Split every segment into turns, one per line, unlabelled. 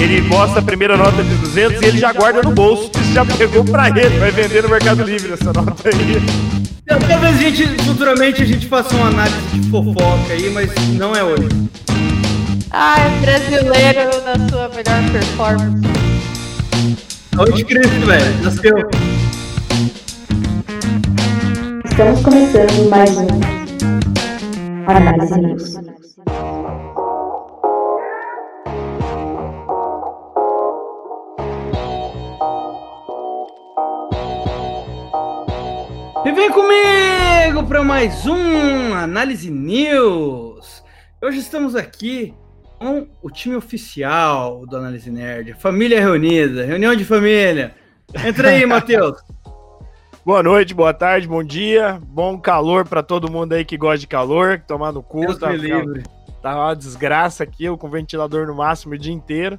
Ele mostra a primeira nota de 200 e ele já guarda no bolso. Isso já pegou pra ele. Vai vender no Mercado Livre essa nota aí.
Talvez a gente, futuramente, a gente faça uma análise de fofoca aí, mas não é hoje.
Ai, brasileiro na sua melhor performance.
Onde Cristo, velho? Nasceu.
Estamos começando mais um Análise News.
E vem comigo para mais um Análise News. Hoje estamos aqui com o time oficial do Análise Nerd, família reunida, reunião de família. Entra aí, Matheus.
Boa noite, boa tarde, bom dia, bom calor para todo mundo aí que gosta de calor, tomar no cu,
Deus
tá,
livre.
tá uma desgraça aqui, eu com ventilador no máximo o dia inteiro.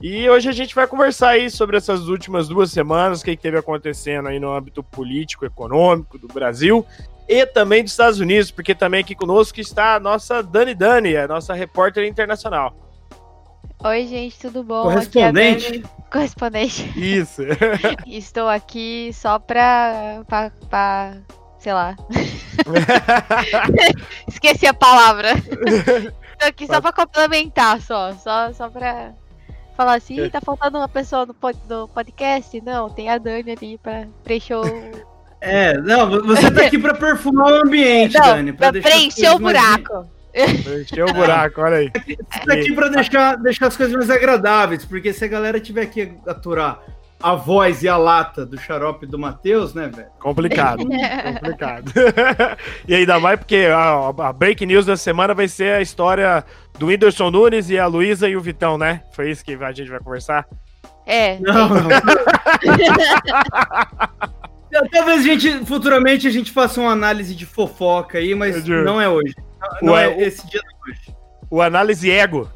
E hoje a gente vai conversar aí sobre essas últimas duas semanas, o que, que teve acontecendo aí no âmbito político, econômico do Brasil e também dos Estados Unidos, porque também aqui conosco está a nossa Dani Dani, a nossa repórter internacional.
Oi, gente, tudo bom?
Correspondente.
Aqui é a Dani, correspondente.
Isso.
Estou aqui só pra, pra, pra sei lá. Esqueci a palavra. Estou aqui só pra complementar, só. Só, só pra falar assim, "Ih, tá faltando uma pessoa no, pod- no podcast? Não, tem a Dani ali pra preencher o...
É, não, você tá aqui para perfumar o ambiente,
Não,
Dani.
pra
deixar as
preencher o
mais-
buraco.
Encheu o buraco, olha aí.
Você tá aqui para deixar, deixar as coisas mais agradáveis, porque se a galera tiver que aturar a voz e a lata do xarope do Matheus, né, velho?
Complicado. complicado. e ainda mais porque a, a break news da semana vai ser a história do Whindersson Nunes e a Luísa e o Vitão, né? Foi isso que a gente vai conversar?
É,
Não, não. Talvez a gente, futuramente, a gente faça uma análise de fofoca aí, mas não é hoje. Não
Ué,
é
o-
esse dia de hoje.
O análise ego.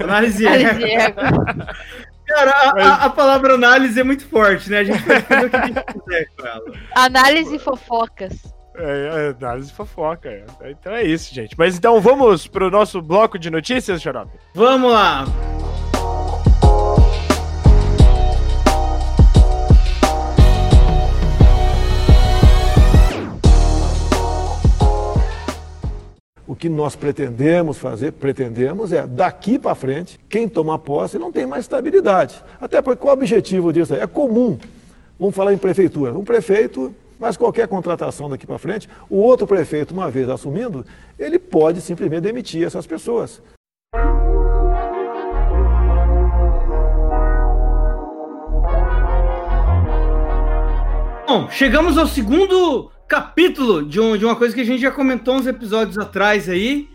Análise
Análise
é.
ego.
Cara, a, a- a palavra análise é muito forte, né? A gente pode fazer o que a gente quiser com ela.
Análise fofocas.
É, é, análise fofoca. é. Então é isso, gente. Mas então vamos pro nosso bloco de notícias, Xarope?
Vamos lá.
O que nós pretendemos fazer, pretendemos é, daqui para frente, quem toma posse não tem mais estabilidade. Até porque qual o objetivo disso? aí? É comum. Vamos falar em prefeitura. Um prefeito, mas qualquer contratação daqui para frente, o outro prefeito, uma vez assumindo, ele pode simplesmente demitir essas pessoas.
Bom, chegamos ao segundo capítulo de, um- de uma coisa que a gente já comentou uns episódios atrás aí.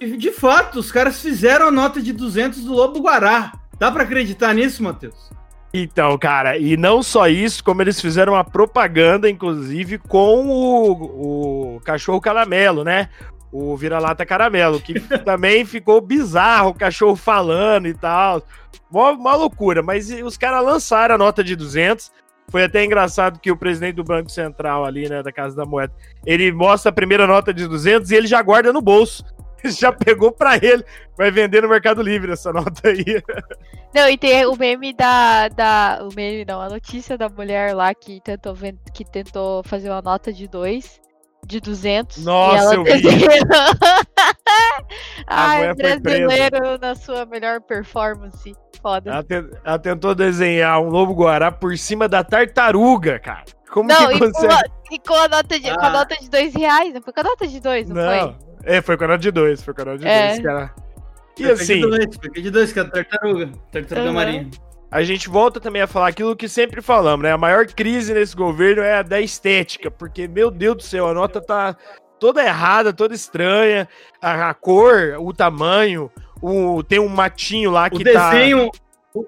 E, de fato, os caras fizeram a nota de 200 do Lobo Guará. Dá pra acreditar nisso, Matheus?
Então, cara, e não só isso, como eles fizeram uma propaganda, inclusive, com o, o cachorro caramelo, né? O vira-lata caramelo, que também ficou bizarro, o cachorro falando e tal. Mó, mó loucura, mas os caras lançaram a nota de 200. Foi até engraçado que o presidente do Banco Central ali, né, da Casa da Moeda, ele mostra a primeira nota de 200 e ele já guarda no bolso. Já pegou pra ele, vai vender no Mercado Livre essa nota aí.
Não, e tem o meme da, da. O meme não, a notícia da mulher lá que tentou, que tentou fazer uma nota de 2, de 200.
Nossa, eu vi.
Ai, brasileiro na sua melhor performance. Foda.
Ela, te- ela tentou desenhar um lobo guará por cima da tartaruga, cara. Como
não,
que
e com,
consegue?
a, e com a nota de, com a
Ah.
nota de 2 reais, não foi com a nota de 2, não,
Não, é, foi com a nota de dois, foi com a nota de
É.
dois, cara. E
de
assim,
dois, fica de dois, que é a tartaruga. Tartaruga
Uhum.
marinha.
a gente volta também a falar aquilo que sempre falamos, né? A maior crise nesse governo é a da estética, porque, meu Deus do céu, a nota tá toda errada, toda estranha. A, a cor, o tamanho, o, tem um matinho lá
O
que tá.
desenho. O,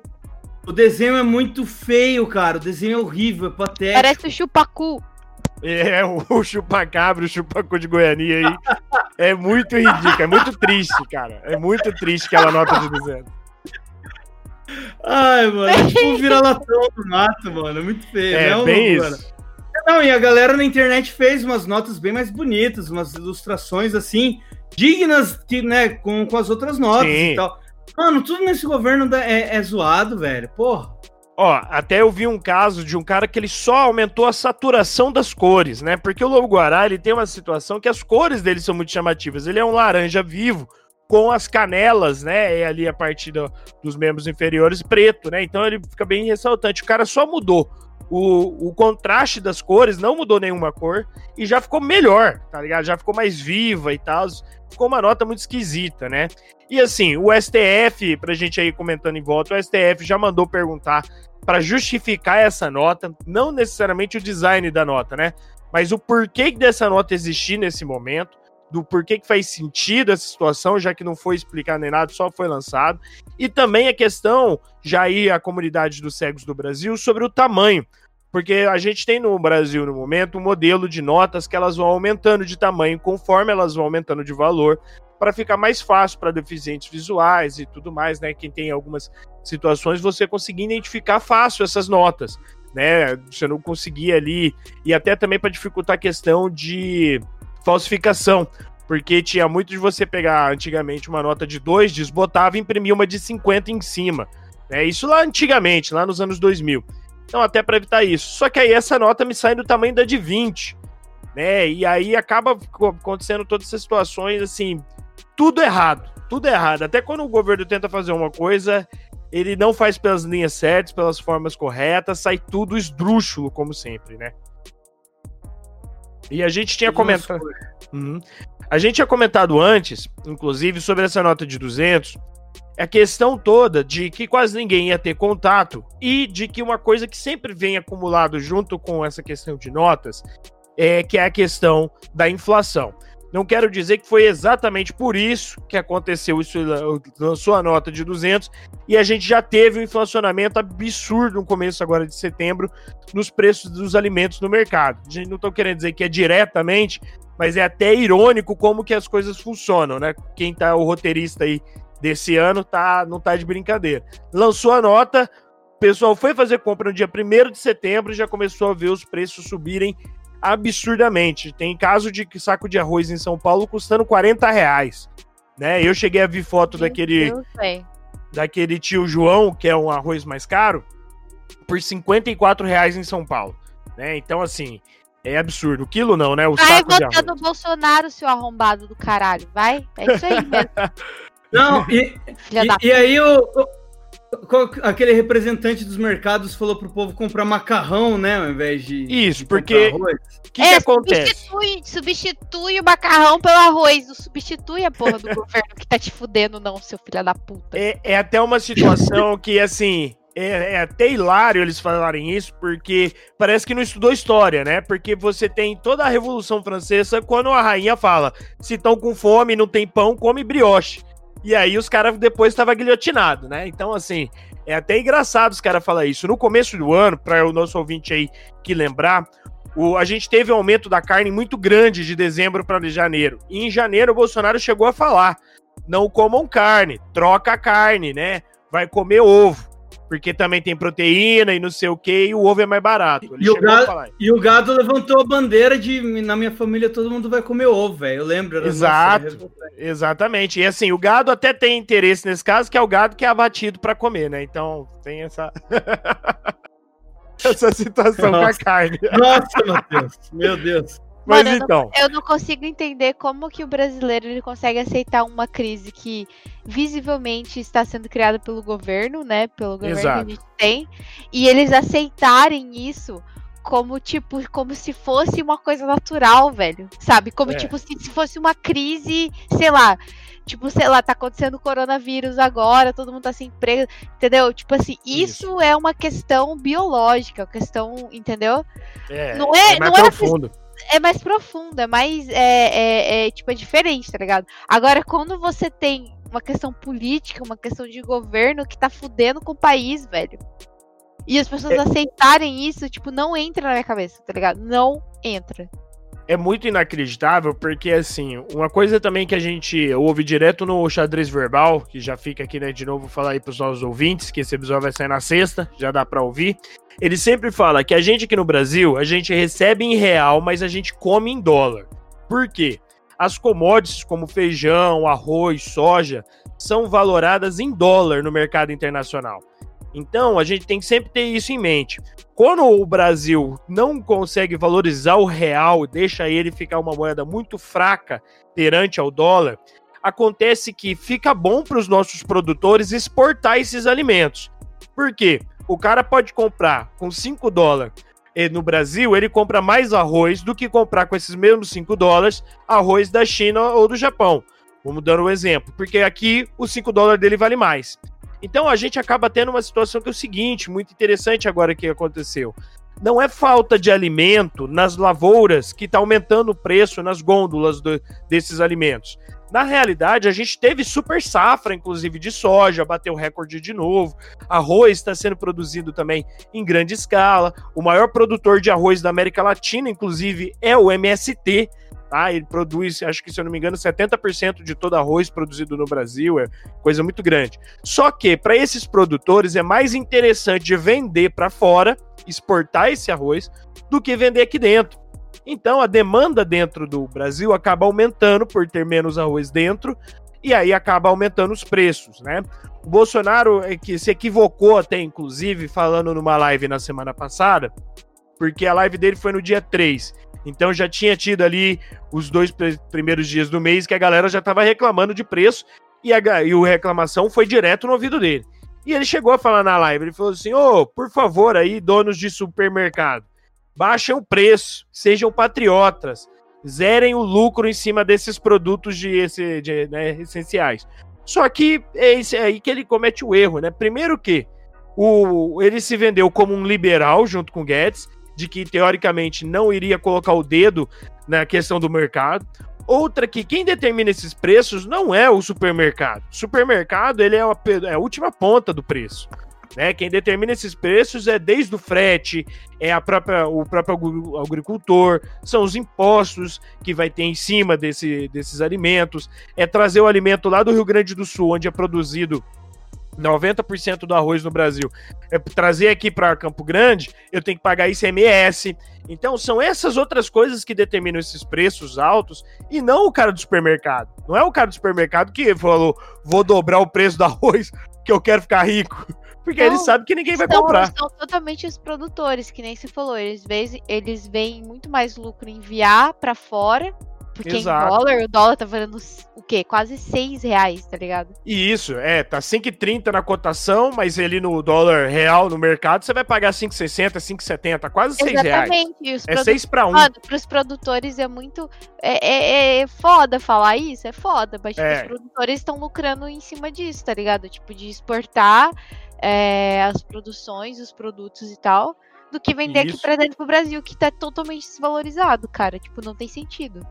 o desenho é muito feio, cara. O desenho é horrível, é patético.
Parece o chupacu.
É, o chupacabra, o chupacu de Goiania aí. É muito ridículo, é muito triste, cara. É muito triste aquela nota de 200.
Ai, mano, é tipo um vira-latão do mato, mano. É muito feio.
É,
não,
bem
mano.
isso.
Não, e a galera na internet fez umas notas bem mais bonitas, umas ilustrações assim, dignas que, né, com, com as outras notas
Sim.
e tal. Mano, tudo nesse governo é, é zoado, velho. Porra.
Ó, até eu vi um caso de um cara que ele só aumentou a saturação das cores, né? Porque o Lobo Guará, ele tem uma situação que as cores dele são muito chamativas. Ele é um laranja vivo com as canelas, né? E ali a partir do- dos membros inferiores preto, né? Então ele fica bem ressaltante. O cara só mudou o, o contraste das cores, não mudou nenhuma cor e já ficou melhor, tá ligado? Já ficou mais viva e tal. Ficou uma nota muito esquisita, né? E assim, o STF, pra gente aí comentando em volta, o STF já mandou perguntar para justificar essa nota, não necessariamente o design da nota, né? Mas o porquê dessa nota existir nesse momento, do porquê que faz sentido essa situação, já que não foi explicado nem nada, só foi lançado. E também a questão, já aí a comunidade dos cegos do Brasil, sobre o tamanho. Porque a gente tem no Brasil, no momento, um modelo de notas que elas vão aumentando de tamanho conforme elas vão aumentando de valor, para ficar mais fácil para deficientes visuais e tudo mais, né? Quem tem algumas situações, você conseguir identificar fácil essas notas, né? Você não conseguir ali, e até também para dificultar a questão de falsificação. Porque tinha muito de você pegar antigamente uma nota de 2, desbotava e imprimia uma de 50 em cima. Né? Isso lá antigamente, lá nos anos 2000. Então, até para evitar isso. Só que aí essa nota me sai do tamanho da de 20. Né? E aí acaba acontecendo todas essas situações, assim, tudo errado. Tudo errado. Até quando o governo tenta fazer uma coisa, ele não faz pelas linhas certas, pelas formas corretas, sai tudo esdrúxulo, como sempre, né? E a gente tinha comentado. Uhum. A gente tinha comentado antes, inclusive, sobre essa nota de 200, a questão toda de que quase ninguém ia ter contato e de que uma coisa que sempre vem acumulado junto com essa questão de notas é que é a questão da inflação. Não quero dizer que foi exatamente por isso que aconteceu isso, lançou a nota de 200 e a gente já teve um inflacionamento absurdo no começo agora de setembro nos preços dos alimentos no mercado. A gente não estou querendo dizer que é diretamente, mas é até irônico como que as coisas funcionam, né? Quem tá o roteirista aí desse ano tá não tá de brincadeira. Lançou a nota, o pessoal foi fazer compra no dia 1 de setembro e já começou a ver os preços subirem absurdamente. Tem caso de saco de arroz em São Paulo custando 40 reais. Né? Eu cheguei a ver foto
Meu
daquele,
Deus,
daquele tio João, que é um arroz mais caro, por 54 reais em São Paulo. Né? Então, assim, é absurdo. O quilo não, né? O
Vai
saco de
votar no Bolsonaro, seu arrombado do caralho. Vai? É isso aí mesmo,
Não, e, e, e aí o, o- qual- aquele representante dos mercados falou pro povo comprar macarrão, né? Ao invés de.
Isso,
de
porque-. O que,
é,
que acontece?
Substitui, substitui o macarrão pelo arroz. Não substitui a porra do governo que tá te fudendo, não, seu filho da puta.
É, é até uma situação que, assim, é, é até hilário eles falarem isso, porque parece que não estudou história, né? Porque você tem toda a Revolução Francesa quando a rainha fala: se estão com fome, não tem pão, come brioche. E aí os caras depois estavam guilhotinados, né? Então, assim, é até engraçado os caras falar isso. No começo do ano, para o nosso ouvinte aí que lembrar, o, a gente teve um aumento da carne muito grande de dezembro para janeiro. E em janeiro o Bolsonaro chegou a falar: não comam carne, troca a carne, né? Vai comer ovo. Porque também tem proteína e não sei o que, e o ovo é mais barato.
E o gado-. E o gado levantou a bandeira de na minha família todo mundo vai comer ovo, velho. Eu lembro. era-
Exato.
nossa,
Exatamente. E assim, o gado até tem interesse nesse caso, que é o gado que é abatido para comer, né? Então tem essa. essa situação com a
Nossa.
carne.
Nossa, Matheus. Meu Deus.
Mas
Mano, eu não-
então.
Eu não consigo entender como que o brasileiro ele consegue aceitar uma crise que visivelmente está sendo criada pelo governo, né? Pelo governo
Exato.
que a gente tem, e eles aceitarem isso como tipo, como se fosse uma coisa natural, velho. Sabe? Como
É.
tipo se, se fosse uma crise, sei lá, tipo, sei lá, tá acontecendo coronavírus agora, todo mundo tá sem emprego, entendeu? Tipo assim, isso, é uma questão biológica, questão, entendeu?
É,
não é-
mais
não
profundo.
É mais profundo, é mais. É, é, é, tipo, é diferente, tá ligado? Agora, quando você tem uma questão política, uma questão de governo que tá fudendo com o país, velho. E as pessoas
É.
aceitarem isso, tipo, não entra na minha cabeça, tá ligado? Não entra.
É muito inacreditável, porque assim, uma coisa também que a gente ouve direto no xadrez verbal, que já fica aqui, né, de novo, falar aí pros nossos ouvintes, que esse episódio vai sair na sexta, já dá pra ouvir. Ele sempre fala que a gente aqui no Brasil, a gente recebe em real, mas a gente come em dólar. Por quê? as commodities como feijão, arroz, soja são valoradas em dólar no mercado internacional. Então, a gente tem que sempre ter isso em mente. Quando o Brasil não consegue valorizar o real, deixa ele ficar uma moeda muito fraca perante ao dólar, acontece que fica bom para os nossos produtores exportar esses alimentos. Por quê? O cara pode comprar com 5 dólares no Brasil, ele compra mais arroz do que comprar com esses mesmos 5 dólares arroz da China ou do Japão. Vamos dar um exemplo, porque aqui os 5 dólares dele vale mais. Então a gente acaba tendo uma situação que é o seguinte, muito interessante agora que aconteceu. Não é falta de alimento nas lavouras que está aumentando o preço nas gôndolas do, desses alimentos. Na realidade, a gente teve super safra, inclusive de soja, bateu recorde de novo. Arroz está sendo produzido também em grande escala. O maior produtor de arroz da América Latina, inclusive, é o MST. Tá? Ele produz, acho que se eu não me engano, 70% de todo arroz produzido no Brasil, é coisa muito grande. Só que para esses produtores é mais interessante de vender para fora, exportar esse arroz, do que vender aqui dentro. Então a demanda dentro do Brasil acaba aumentando por ter menos arroz dentro e aí acaba aumentando os preços, né? O Bolsonaro é que se equivocou até inclusive falando numa live na semana passada, porque a live dele foi no dia 3. Então já tinha tido ali os dois primeiros dias do mês que a galera já estava reclamando de preço e a e o reclamação foi direto no ouvido dele. E ele chegou a falar na live, ele falou assim: "Ô, oh, por favor aí, donos de supermercado, baixem o preço, sejam patriotas, zerem o lucro em cima desses produtos de, esse, de né, essenciais. Só que é é aí que ele comete o erro, né? Primeiro que o, ele se vendeu como um liberal junto com Guedes, de que teoricamente não iria colocar o dedo na questão do mercado. Outra que quem determina esses preços não é o supermercado. O supermercado ele é a, é a última ponta do preço. Né? Quem determina esses preços é desde o frete, é a própria, o próprio agricultor, são os impostos que vai ter em cima desse, desses alimentos, é trazer o alimento lá do Rio Grande do Sul, onde é produzido 90% do arroz no Brasil, é trazer aqui para Campo Grande, eu tenho que pagar ICMS. Então, são essas outras coisas que determinam esses preços altos e não o cara do supermercado. Não é o cara do supermercado que falou, vou dobrar o preço do arroz que eu quero ficar rico. Porque eles sabem que ninguém vai comprar.
São totalmente os produtores, que nem se falou. Eles veem, eles veem muito mais lucro enviar para fora porque Exato. em dólar, o dólar tá valendo o quê? Quase 6 reais, tá ligado?
E isso, é, tá 5,30 na cotação, mas ali no dólar real, no mercado, você vai pagar 5,60, 5,70, quase 6
Exatamente.
reais. É 6 para 1.
Mano, pros produtores é muito... É, é, é, foda falar isso, é foda, mas tipo, é. os produtores estão lucrando em cima disso, tá ligado? Tipo, de exportar é, as produções, os produtos e tal, do que vender Isso. aqui pra dentro pro Brasil, que tá totalmente desvalorizado, cara. Tipo, não tem sentido.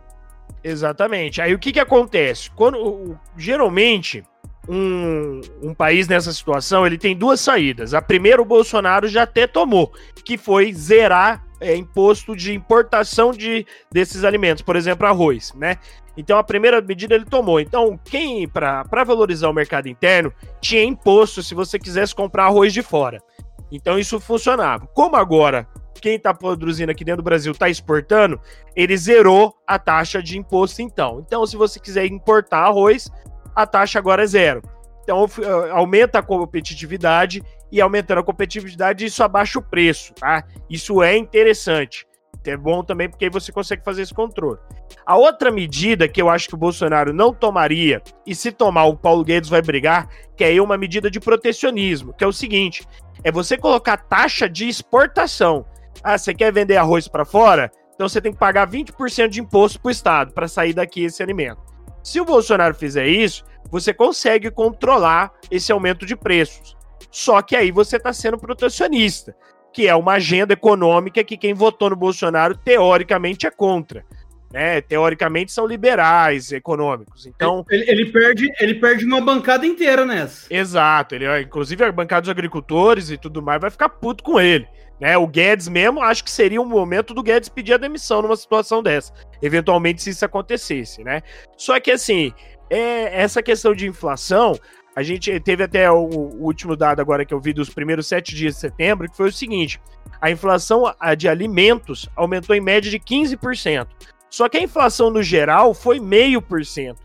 Exatamente. Aí o que que acontece? Quando geralmente um, um país nessa situação ele tem duas saídas. A primeira o Bolsonaro já até tomou, que foi zerar é, imposto de importação de desses alimentos, por exemplo, arroz, né? Então a primeira medida ele tomou. Então quem para valorizar o mercado interno tinha imposto se você quisesse comprar arroz de fora. Então isso funcionava. Como agora quem está produzindo aqui dentro do Brasil está exportando, ele zerou a taxa de imposto então. Então, se você quiser importar arroz, a taxa agora é zero. Então, eh, aumenta a competitividade e aumentando a competitividade, isso abaixa o preço, tá? Isso é interessante. É bom também porque aí você consegue fazer esse controle. A outra medida que eu acho que o Bolsonaro não tomaria, e se tomar o Paulo Guedes vai brigar, que é uma medida de protecionismo, que é o seguinte: é você colocar taxa de exportação. Ah, você quer vender arroz para fora? Então você tem que pagar 20% de imposto para o Estado para sair daqui esse alimento. Se o Bolsonaro fizer isso, você consegue controlar esse aumento de preços. Só que aí você está sendo protecionista, que é uma agenda econômica que quem votou no Bolsonaro teoricamente é contra. Né? Teoricamente são liberais econômicos. Então
ele, ele, perde ele perde uma bancada inteira nessa.
Exato. Ele, inclusive a bancada dos agricultores e tudo mais vai ficar puto com ele. Né, o Guedes mesmo, acho que seria o momento do Guedes pedir a demissão numa situação dessa, eventualmente se isso acontecesse, né? Só que assim, é, essa questão de inflação, a gente teve até o, o, último dado agora que eu vi dos primeiros sete dias de setembro, que foi o seguinte: a inflação de alimentos aumentou em média de 15%. Só que a inflação no geral foi meio por cento.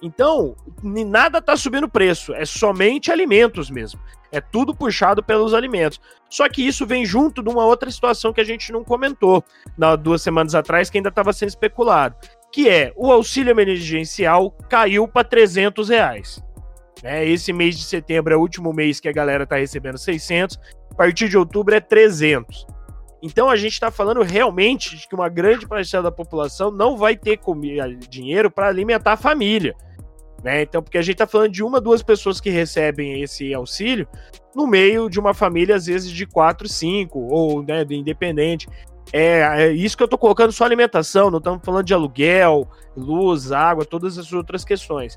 Então, nada está subindo preço, é somente alimentos mesmo. É tudo puxado pelos alimentos. Só que isso vem junto de uma outra situação que a gente não comentou na, duas semanas atrás, que ainda estava sendo especulado, que é o auxílio emergencial caiu para 300 reais. Né? Esse mês de setembro é o último mês que a galera está recebendo 600, a partir de outubro é 300. Então a gente está falando realmente de que uma grande parcela da população não vai ter dinheiro para alimentar a família. Né? Então, porque a gente está falando de uma, duas pessoas que recebem esse auxílio no meio de uma família, às vezes, de quatro, cinco, ou né, de independente. É, é isso que eu estou colocando só alimentação, não estamos falando de aluguel, luz, água, todas as outras questões.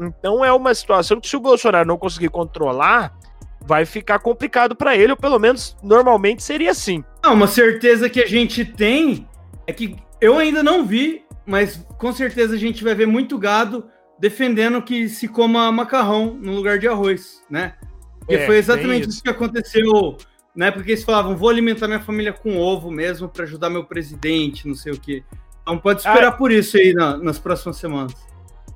Então é uma situação que se o Bolsonaro não conseguir controlar, vai ficar complicado para ele, ou pelo menos normalmente seria assim.
Não, uma certeza que a gente tem é que eu ainda não vi, mas com certeza a gente vai ver muito gado defendendo que se coma macarrão no lugar de arroz, né? Porque é, foi exatamente isso. isso. que aconteceu, né? Porque eles falavam, vou alimentar minha família com ovo mesmo para ajudar meu presidente, não sei o quê. Então pode esperar ah, por isso aí na, nas próximas semanas.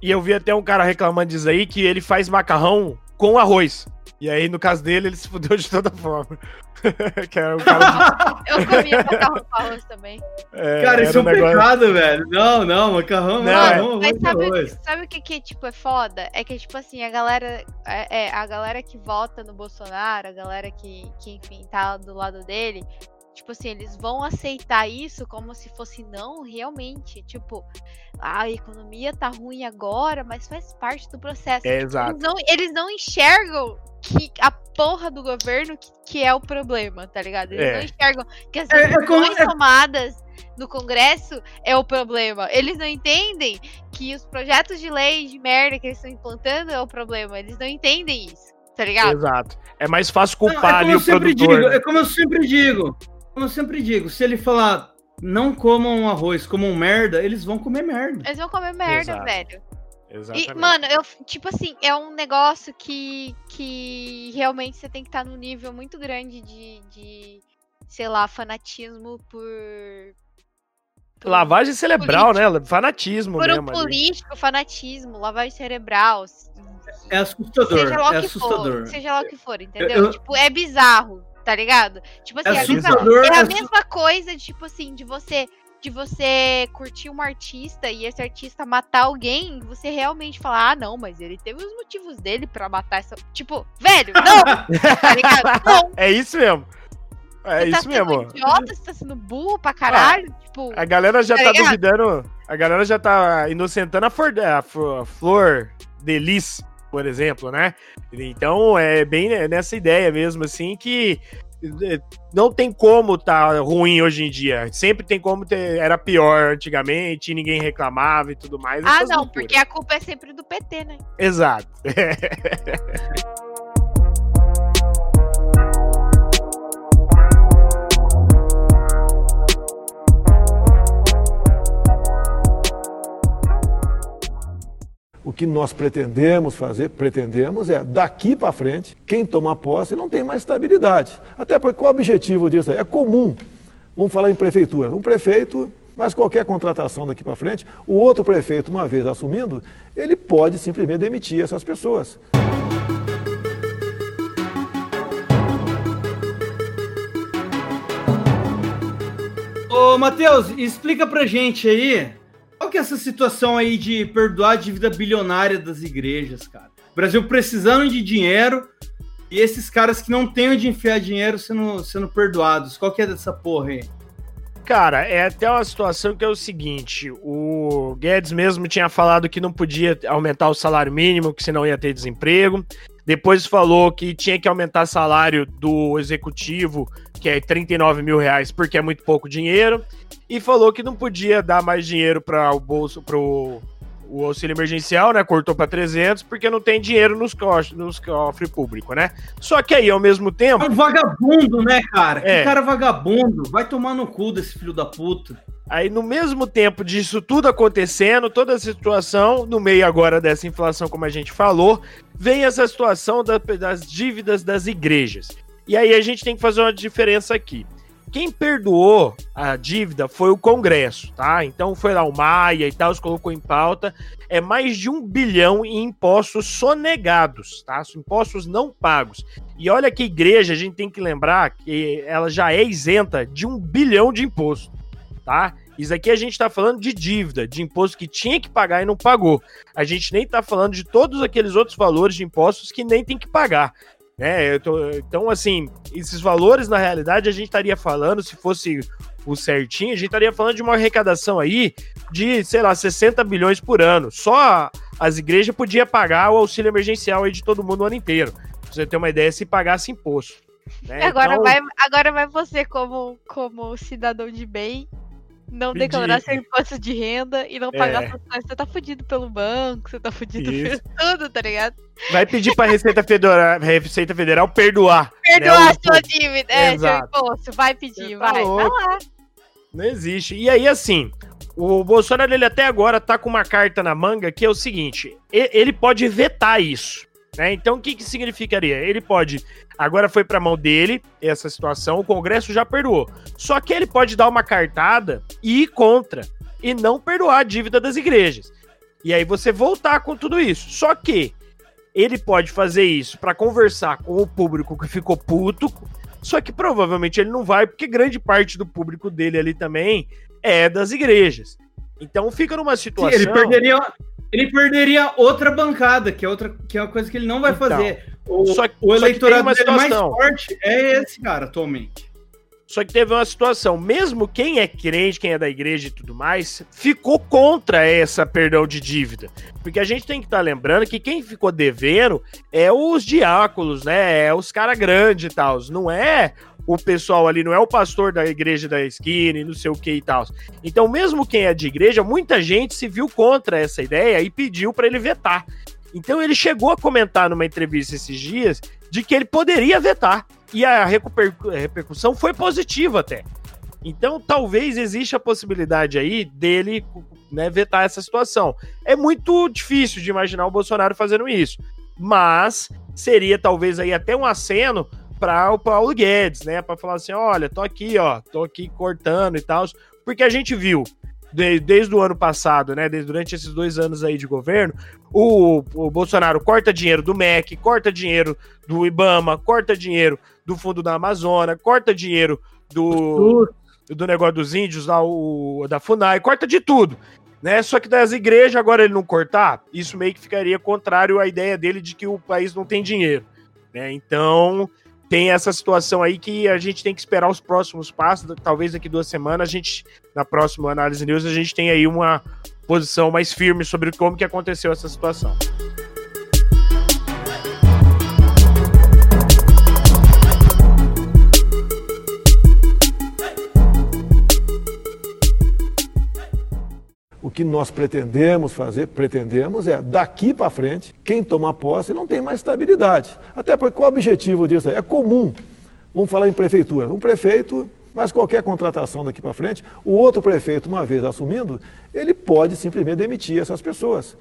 E eu vi até um cara reclamando disso aí que ele faz macarrão com arroz. E aí, no caso dele, ele se fudeu de toda forma.
que era o cara de... Eu comia macarrão com arroz também.
É, cara, isso é um, negócio... pecado, velho. Não, não, macarrão não. não
mas sabe, sabe o que, que tipo, é foda? É que, tipo assim, a galera. É, é, a galera que vota no Bolsonaro, a galera que, que, enfim, tá do lado dele, Tipo assim, eles vão aceitar isso como se fosse não realmente. Tipo, a economia tá ruim agora, mas faz parte do processo.
É,
tipo,
exato.
Eles não, eles não enxergam que a porra do governo que, que é o problema, tá ligado? Eles é. não enxergam que as é, decisões é, tomadas no Congresso é o problema. Eles não entendem que os projetos de lei de merda que eles estão implantando é o problema. Eles não entendem isso, tá ligado?
Exato. É mais fácil culpar não, é ali o produtor.
Digo, é como eu sempre digo. Como eu sempre digo, se ele falar não comam arroz, comam merda, eles vão comer merda.
Eles vão comer merda, Exato. velho. Exatamente. E, mano, eu, tipo assim, é um negócio que, que realmente você tem que estar tá num nível muito grande de, de sei lá, fanatismo por.
por lavagem cerebral, político. né? Fanatismo
por
mesmo.
Por um político, ali. fanatismo, lavagem cerebral.
É assustador. Seja lá o é que assustador.
for. Seja lá o que for, entendeu? Eu, tipo, é bizarro tá ligado? Tipo assim, é, a mesma, é a mesma coisa, de, tipo assim, de você de você curtir um artista e esse artista matar alguém, você realmente falar, ah, não, mas ele teve os motivos dele para matar essa. Tipo, velho, não! tá ligado?
Não. É isso mesmo. É você tá isso tá mesmo.
idiota, você tá sendo burro pra caralho. Ah, tipo,
a galera já tá, tá duvidando. A galera já tá inocentando a, flor, a flor de lis, por exemplo, né? Então é bem nessa ideia mesmo, assim, que é, não tem como tá ruim hoje em dia. Sempre tem como ter. Era pior antigamente, ninguém reclamava e tudo mais.
Ah, não, loucuras. porque a culpa é sempre do PT, né?
Exato.
O que nós pretendemos fazer, pretendemos é, daqui para frente, quem toma posse não tem mais estabilidade. Até porque qual o objetivo disso? É comum. Vamos falar em prefeitura. Um prefeito mas qualquer contratação daqui para frente, o outro prefeito, uma vez assumindo, ele pode simplesmente demitir essas pessoas.
Ô, Matheus, explica pra gente aí qual que é essa situação aí de perdoar a dívida bilionária das igrejas, cara? Brasil precisando de dinheiro e esses caras que não têm onde enfiar dinheiro sendo, sendo perdoados. Qual que é dessa porra aí?
Cara, é até uma situação que é o seguinte: o Guedes mesmo tinha falado que não podia aumentar o salário mínimo, que senão ia ter desemprego. Depois falou que tinha que aumentar o salário do executivo, que é 39 mil reais, porque é muito pouco dinheiro e falou que não podia dar mais dinheiro para o bolso, para o auxílio emergencial, né? Cortou para 300 porque não tem dinheiro nos cofres, nos cofres público, né? Só que aí ao mesmo tempo,
é um vagabundo, né, cara? É. Que cara vagabundo, vai tomar no cu desse filho da puta.
Aí no mesmo tempo disso tudo acontecendo, toda a situação, no meio agora dessa inflação, como a gente falou, vem essa situação da, das dívidas das igrejas. E aí a gente tem que fazer uma diferença aqui quem perdoou a dívida foi o Congresso, tá? Então foi lá o Maia e tal, colocou em pauta. É mais de um bilhão em impostos sonegados, tá? Impostos não pagos. E olha que igreja, a gente tem que lembrar que ela já é isenta de um bilhão de imposto, tá? Isso aqui a gente está falando de dívida, de imposto que tinha que pagar e não pagou. A gente nem está falando de todos aqueles outros valores de impostos que nem tem que pagar. Né? Tô, então, assim, esses valores, na realidade, a gente estaria falando, se fosse o certinho, a gente estaria falando de uma arrecadação aí de, sei lá, 60 bilhões por ano. Só as igrejas podiam pagar o auxílio emergencial aí de todo mundo o ano inteiro. Pra você ter uma ideia, se pagasse imposto.
Né? Agora, então... vai, agora vai você, como, como cidadão de bem, não Pedir. declarar seu imposto de renda e não pagar é. suas. Você tá fudido pelo banco, você tá fudido Isso. por tudo, tá ligado?
Vai pedir pra Receita Federal, Receita Federal perdoar.
Né, perdoar né, sua dívida, é, seu imposto. Vai pedir, tá vai. Vai lá.
Não existe. E aí, assim, o Bolsonaro, ele até agora tá com uma carta na manga que é o seguinte: ele pode vetar isso. Né? Então, o que, que significaria? Ele pode. Agora foi para mão dele essa situação, o Congresso já perdoou. Só que ele pode dar uma cartada e ir contra e não perdoar a dívida das igrejas. E aí você voltar com tudo isso. Só que ele pode fazer isso para conversar com o público que ficou puto. Só que provavelmente ele não vai, porque grande parte do público dele ali também é das igrejas. Então fica numa situação. Sim,
ele perderia, ele perderia outra bancada, que é outra que é uma coisa que ele não vai então, fazer. O, só, o eleitorado dele mais forte é esse cara atualmente.
Só que teve uma situação, mesmo quem é crente, quem é da igreja e tudo mais, ficou contra essa perdão de dívida. Porque a gente tem que estar tá lembrando que quem ficou devendo é os diáconos, né? É os caras grandes e tal. Não é o pessoal ali, não é o pastor da igreja da esquina e não sei o que e tal. Então, mesmo quem é de igreja, muita gente se viu contra essa ideia e pediu para ele vetar. Então, ele chegou a comentar numa entrevista esses dias de que ele poderia vetar. E a repercussão foi positiva até. Então, talvez exista a possibilidade aí dele né, vetar essa situação. É muito difícil de imaginar o Bolsonaro fazendo isso. Mas seria talvez aí até um aceno para o Paulo Guedes, né? Para falar assim: olha, tô aqui, ó, tô aqui cortando e tal. Porque a gente viu de, desde o ano passado, né? Desde, durante esses dois anos aí de governo, o, o Bolsonaro corta dinheiro do MEC, corta dinheiro do IBAMA, corta dinheiro do Fundo da Amazônia, corta dinheiro do, do negócio dos índios, lá, o, da FUNAI, corta de tudo. Né? Só que das igrejas, agora ele não cortar, isso meio que ficaria contrário à ideia dele de que o país não tem dinheiro. Né? Então, tem essa situação aí que a gente tem que esperar os próximos passos. Talvez daqui duas semanas a gente, na próxima análise news, a gente tenha aí uma posição mais firme sobre como que aconteceu essa situação.
Que nós pretendemos fazer, pretendemos é, daqui para frente, quem tomar posse não tem mais estabilidade. Até porque o objetivo disso é comum. Vamos falar em prefeitura. Um prefeito, mas qualquer contratação daqui para frente, o outro prefeito, uma vez assumindo, ele pode simplesmente demitir essas pessoas.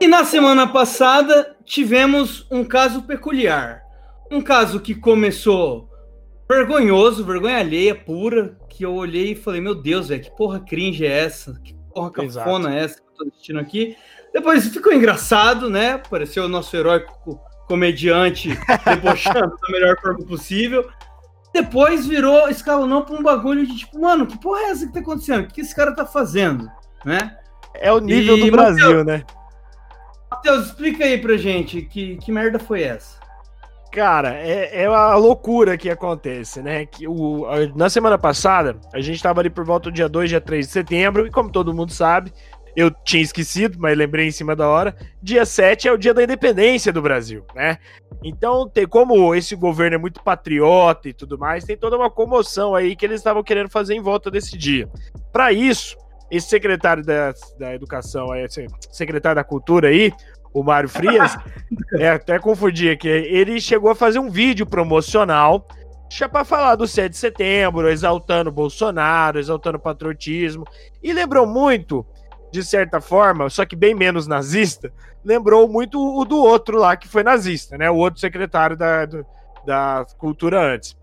E na semana passada tivemos um caso peculiar. Um caso que começou vergonhoso, vergonha alheia pura, que eu olhei e falei, meu Deus, velho, que porra cringe é essa? Que porra cafona é essa que eu tô assistindo aqui? Depois ficou engraçado, né? Apareceu o nosso heróico comediante debochando da melhor forma possível. Depois virou, escalonou pra um bagulho de tipo, mano, que porra é essa que tá acontecendo? O que esse cara tá fazendo? Né?
É o nível e, do Brasil, Mateus, né?
Matheus, explica aí pra gente que, que merda foi essa.
Cara, é, é a loucura que acontece, né? Que o, na semana passada, a gente tava ali por volta do dia 2, dia 3 de setembro, e como todo mundo sabe, eu tinha esquecido, mas lembrei em cima da hora, dia 7 é o dia da independência do Brasil, né? Então, tem como esse governo é muito patriota e tudo mais, tem toda uma comoção aí que eles estavam querendo fazer em volta desse dia. Para isso, esse secretário da, da educação, esse secretário da cultura aí, o Mário Frias, é, até confundi aqui, ele chegou a fazer um vídeo promocional para falar do 7 de setembro, exaltando Bolsonaro, exaltando patriotismo, e lembrou muito de certa forma, só que bem menos nazista, lembrou muito o do outro lá que foi nazista, né? O outro secretário da, do, da cultura antes.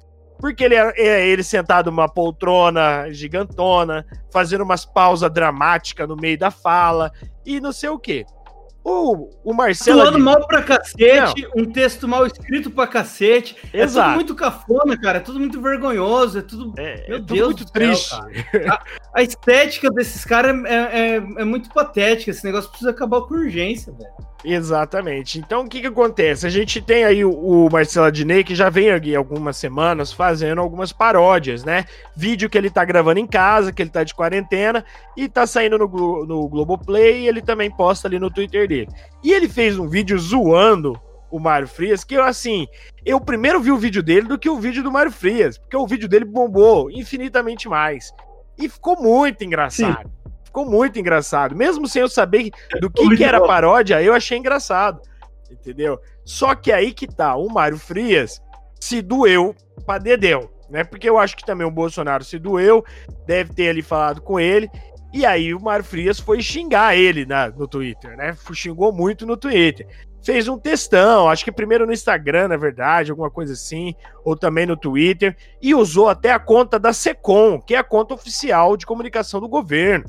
Porque ele é, é ele sentado numa poltrona gigantona, fazendo umas pausas dramáticas no meio da fala e não sei o quê. O, o Marcelo.
Falando mal pra cacete, não. um texto mal escrito pra cacete. Exato. É tudo muito cafona, cara. É tudo muito vergonhoso. É tudo. É, meu é Deus muito triste. Céu, a, a, estética desses caras é, é, é, muito patética. Esse negócio precisa acabar com urgência, velho.
Exatamente. Então, o que que acontece? A gente tem aí o, o Marcelo Adnei, que já vem aqui algumas semanas fazendo algumas paródias, né? Vídeo que ele tá gravando em casa, que ele tá de quarentena, e tá saindo no, no Globoplay, e ele também posta ali no Twitter dele. E ele fez um vídeo zoando o Mário Frias, que eu, assim, eu primeiro vi o vídeo dele do que o vídeo do Mário Frias, porque o vídeo dele bombou infinitamente mais. E ficou muito engraçado. Sim ficou muito engraçado. Mesmo sem eu saber do que, que era paródia, eu achei engraçado. Entendeu? Só que aí que tá, o Mário Frias se doeu pra Dedéu, né? Porque eu acho que também o Bolsonaro se doeu, deve ter ali falado com ele. E aí o Mário Frias foi xingar ele na, no Twitter, né? Xingou muito no Twitter. Fez um textão, acho que primeiro no Instagram, na verdade, alguma coisa assim, ou também no Twitter, e usou até a conta da SECOM, que é a conta oficial de comunicação do governo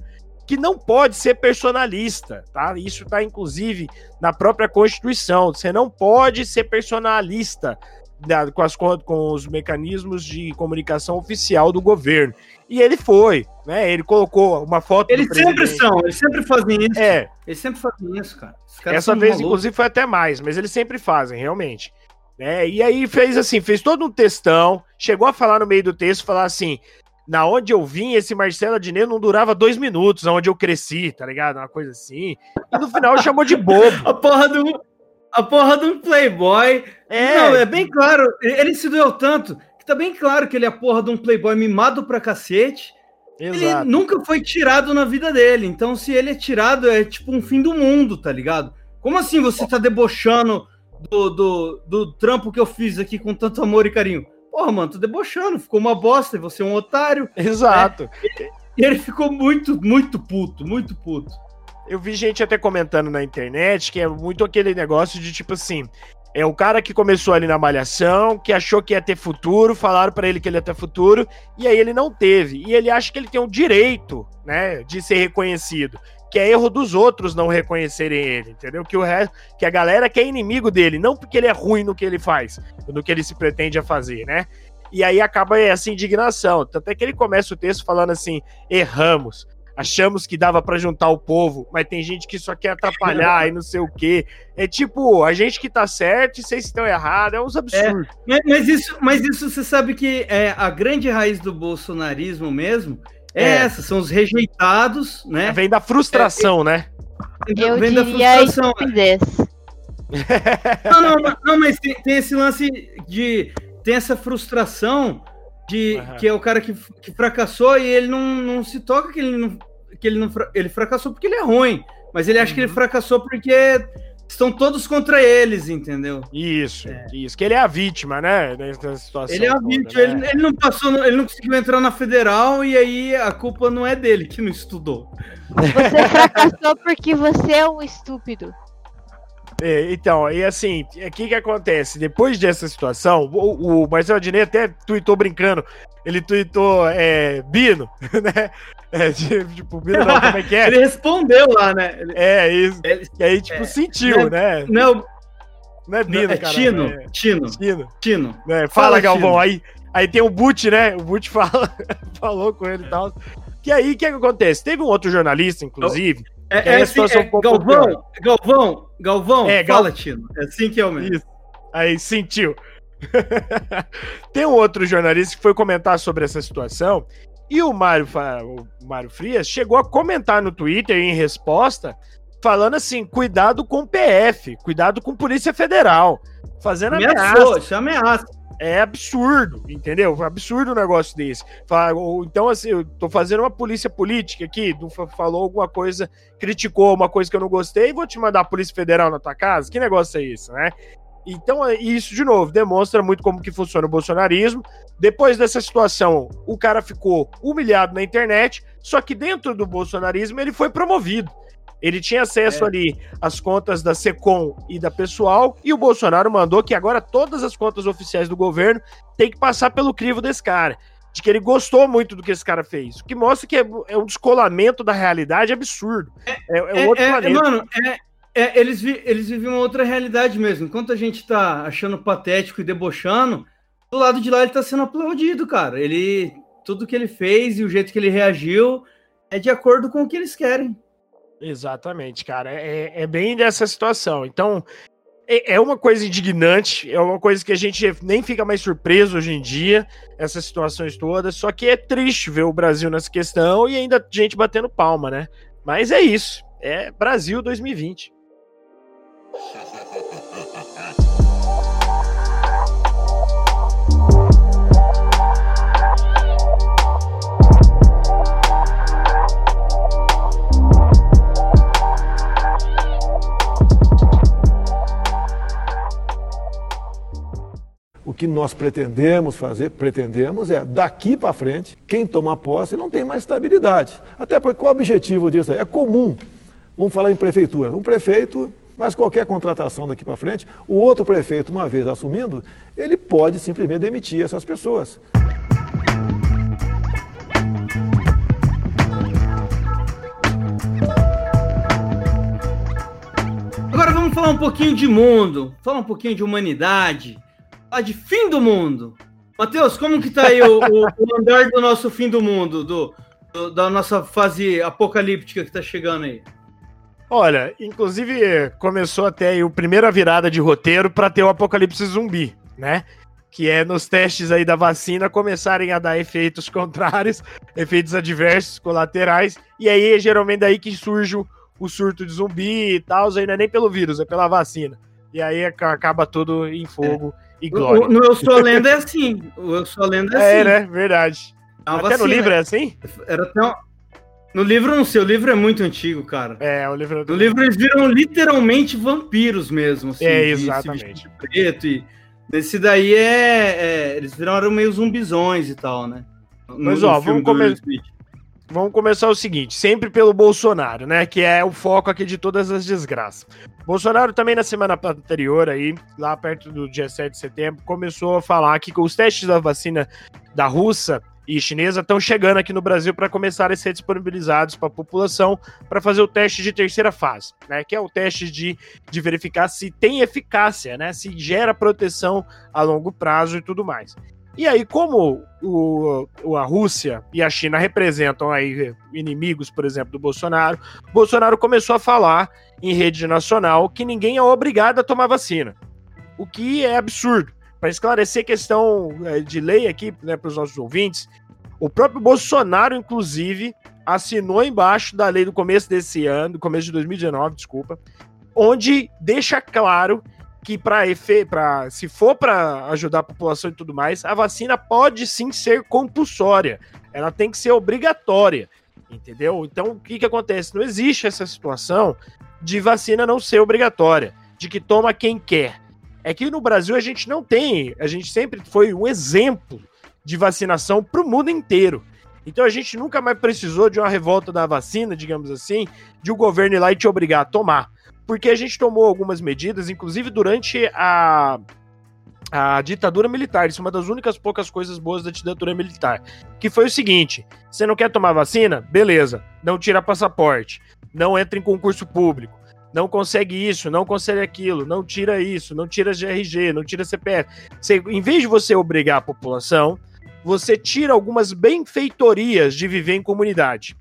que não pode ser personalista, tá? Isso está inclusive na própria Constituição. Você não pode ser personalista da, com, as, com os mecanismos de comunicação oficial do governo. E ele foi, né? Ele colocou uma foto.
Eles sempre são, eles sempre fazem isso. É. Eles sempre fazem isso, cara.
Essa vez, malucos. inclusive, foi até mais, mas eles sempre fazem, realmente. É, e aí fez assim, fez todo um textão, chegou a falar no meio do texto, falar assim: na onde eu vim, esse Marcelo Adnet não durava dois minutos, onde eu cresci, tá ligado? Uma coisa assim. E no final chamou de bobo.
a porra do. A porra do playboy. É. Não, é bem claro. Ele se doeu tanto que tá bem claro que ele é a porra de um playboy mimado pra cacete. Exato. Ele nunca foi tirado na vida dele. Então, se ele é tirado, é tipo um fim do mundo, tá ligado? Como assim você tá debochando do, do, do trampo que eu fiz aqui com tanto amor e carinho? Porra, mano, tô debochando, ficou uma bosta, você é um otário.
Exato. Né?
E ele ficou muito, muito puto, muito puto.
Eu vi gente até comentando na internet que é muito aquele negócio de tipo assim. É o cara que começou ali na malhação, que achou que ia ter futuro, falaram para ele que ele ia ter futuro, e aí ele não teve. E ele acha que ele tem o direito, né, de ser reconhecido que é erro dos outros não reconhecerem ele, entendeu? Que o resto, que a galera que é inimigo dele, não porque ele é ruim no que ele faz, no que ele se pretende a fazer, né? E aí acaba essa indignação. Tanto é que ele começa o texto falando assim: erramos, achamos que dava para juntar o povo, mas tem gente que só quer atrapalhar e não sei o quê. É tipo, a gente que tá certo e vocês estão errados, é uns absurdos.
É, mas, isso, mas isso você sabe que é a grande raiz do bolsonarismo mesmo é, é essa, são os rejeitados, né?
Vem da frustração, é, né?
Eu vem diria da frustração.
não, não, não, mas tem, tem, esse lance de. Tem essa frustração de uhum. que é o cara que, que fracassou e ele não, não se toca que ele não. Que ele, não, ele fracassou porque ele é ruim, mas ele acha uhum. que ele uhum. fracassou porque estão todos contra eles, entendeu?
Isso, é. isso. Que ele é a vítima, né?
Nessa situação. Ele é a vítima. Né? Ele, ele, não passou, ele não conseguiu entrar na federal e aí a culpa não é dele que não estudou.
Você fracassou porque você é um estúpido.
É, então, e assim, o que que acontece? Depois dessa situação, o, o Marcelo Adnet até tweetou brincando. Ele tweetou é, Bino, né? É, tipo, não, como é que é?
ele respondeu lá, né?
É, isso. Ele, e aí, tipo, é, sentiu, né?
Não,
não é Bino, é cara.
Tino, é, Tino.
Tino. Tino. É, fala, fala, Galvão. Tino. Aí, aí tem o Butch, né? O Butch fala, falou com ele e tal. Que aí, o que, que acontece? Teve um outro jornalista, inclusive.
É, é, assim, é um Galvão, Galvão, Galvão, é, fala, Gal... Tino. É assim que é o mesmo. Isso.
Aí, sentiu. tem um outro jornalista que foi comentar sobre essa situação e o Mário, o Mário Frias chegou a comentar no Twitter em resposta, falando assim: cuidado com o PF, cuidado com Polícia Federal. Fazendo ameaça.
Isso é ameaça.
É absurdo, entendeu? Absurdo um negócio desse. Então, assim, eu tô fazendo uma polícia política aqui, falou alguma coisa, criticou uma coisa que eu não gostei, vou te mandar a Polícia Federal na tua casa? Que negócio é isso, né? Então, é, isso, de novo, demonstra muito como que funciona o bolsonarismo. Depois dessa situação, o cara ficou humilhado na internet, só que dentro do bolsonarismo ele foi promovido. Ele tinha acesso é. ali às contas da Secom e da Pessoal, e o Bolsonaro mandou que agora todas as contas oficiais do governo têm que passar pelo crivo desse cara. De que ele gostou muito do que esse cara fez. O que mostra que é, é um descolamento da realidade absurdo.
É, é, é outro é, planeta. Mano, é, eles, vi, eles vivem uma outra realidade mesmo. Enquanto a gente tá achando patético e debochando, do lado de lá ele tá sendo aplaudido, cara. Ele. Tudo que ele fez e o jeito que ele reagiu é de acordo com o que eles querem.
Exatamente, cara. É, é bem dessa situação. Então, é, é uma coisa indignante, é uma coisa que a gente nem fica mais surpreso hoje em dia, essas situações todas. Só que é triste ver o Brasil nessa questão e ainda gente batendo palma, né? Mas é isso. É Brasil 2020.
O que nós pretendemos fazer, pretendemos é, daqui para frente, quem toma posse não tem mais estabilidade. Até porque o objetivo disso é comum. Vamos falar em prefeitura. Um prefeito, mas qualquer contratação daqui para frente, o outro prefeito, uma vez assumindo, ele pode simplesmente demitir essas pessoas.
Agora vamos falar um pouquinho de mundo, falar um pouquinho de humanidade falar de fim do mundo. Matheus, como que tá aí o, o, o, andar do nosso fim do mundo, do, do, da nossa fase apocalíptica que tá chegando aí?
Olha, inclusive começou até aí a primeira virada de roteiro para ter o apocalipse zumbi, né? Que é nos testes aí da vacina começarem a dar efeitos contrários, efeitos adversos, colaterais, e aí é geralmente daí que surge o, surto de zumbi e tal, aí não é nem pelo vírus, é pela vacina. E aí acaba tudo em fogo. É e glória.
no Eu Sou Lenda é assim. O Eu Sou Lenda é,
é assim. É, né? Verdade. É Até vacina. no livro é assim?
Era tão... No livro não sei, o livro é muito antigo, cara.
É, o livro...
No livro eles viram literalmente vampiros mesmo,
assim. É, exatamente.
preto e... Nesse daí é, é, Eles viraram meio zumbizões e tal, né?
No, Mas, ó, vamos começar... Vamos começar o seguinte, sempre pelo Bolsonaro, né? Que é o foco aqui de todas as desgraças. Bolsonaro também na semana anterior aí, lá perto do dia 7 de setembro, começou a falar que os testes da vacina da russa e chinesa estão chegando aqui no Brasil para começar a ser disponibilizados para a população para fazer o teste de terceira fase, né? Que é o teste de, de verificar se tem eficácia, né? Se gera proteção a longo prazo e tudo mais. E aí, como o, a Rússia e a China representam aí inimigos, por exemplo, do Bolsonaro, Bolsonaro começou a falar em rede nacional que ninguém é obrigado a tomar vacina. O que é absurdo. Para esclarecer a questão é, de lei aqui né, para os nossos ouvintes, o próprio Bolsonaro, inclusive, assinou embaixo da lei do começo desse ano, do começo de 2019, desculpa, onde deixa claro que para se for para ajudar a população e tudo mais, a vacina pode sim ser compulsória. Ela tem que ser obrigatória, entendeu? Então, o que que acontece? Não existe essa situação de vacina não ser obrigatória, de que toma quem quer. É que no Brasil a gente não tem, a gente sempre foi um exemplo de vacinação para o mundo inteiro. Então a gente nunca mais precisou de uma revolta da vacina, digamos assim, de o governo ir lá e te obrigar a tomar porque a gente tomou algumas medidas, inclusive durante a, a ditadura militar. Isso é uma das únicas poucas coisas boas da ditadura militar. Que foi o seguinte: você não quer tomar vacina? Beleza, não tira passaporte, não entra em concurso público, não consegue isso, não consegue aquilo, não tira isso, não tira GRG, não tira CPF. Você, em vez de você obrigar a população, você tira algumas benfeitorias de viver em comunidade.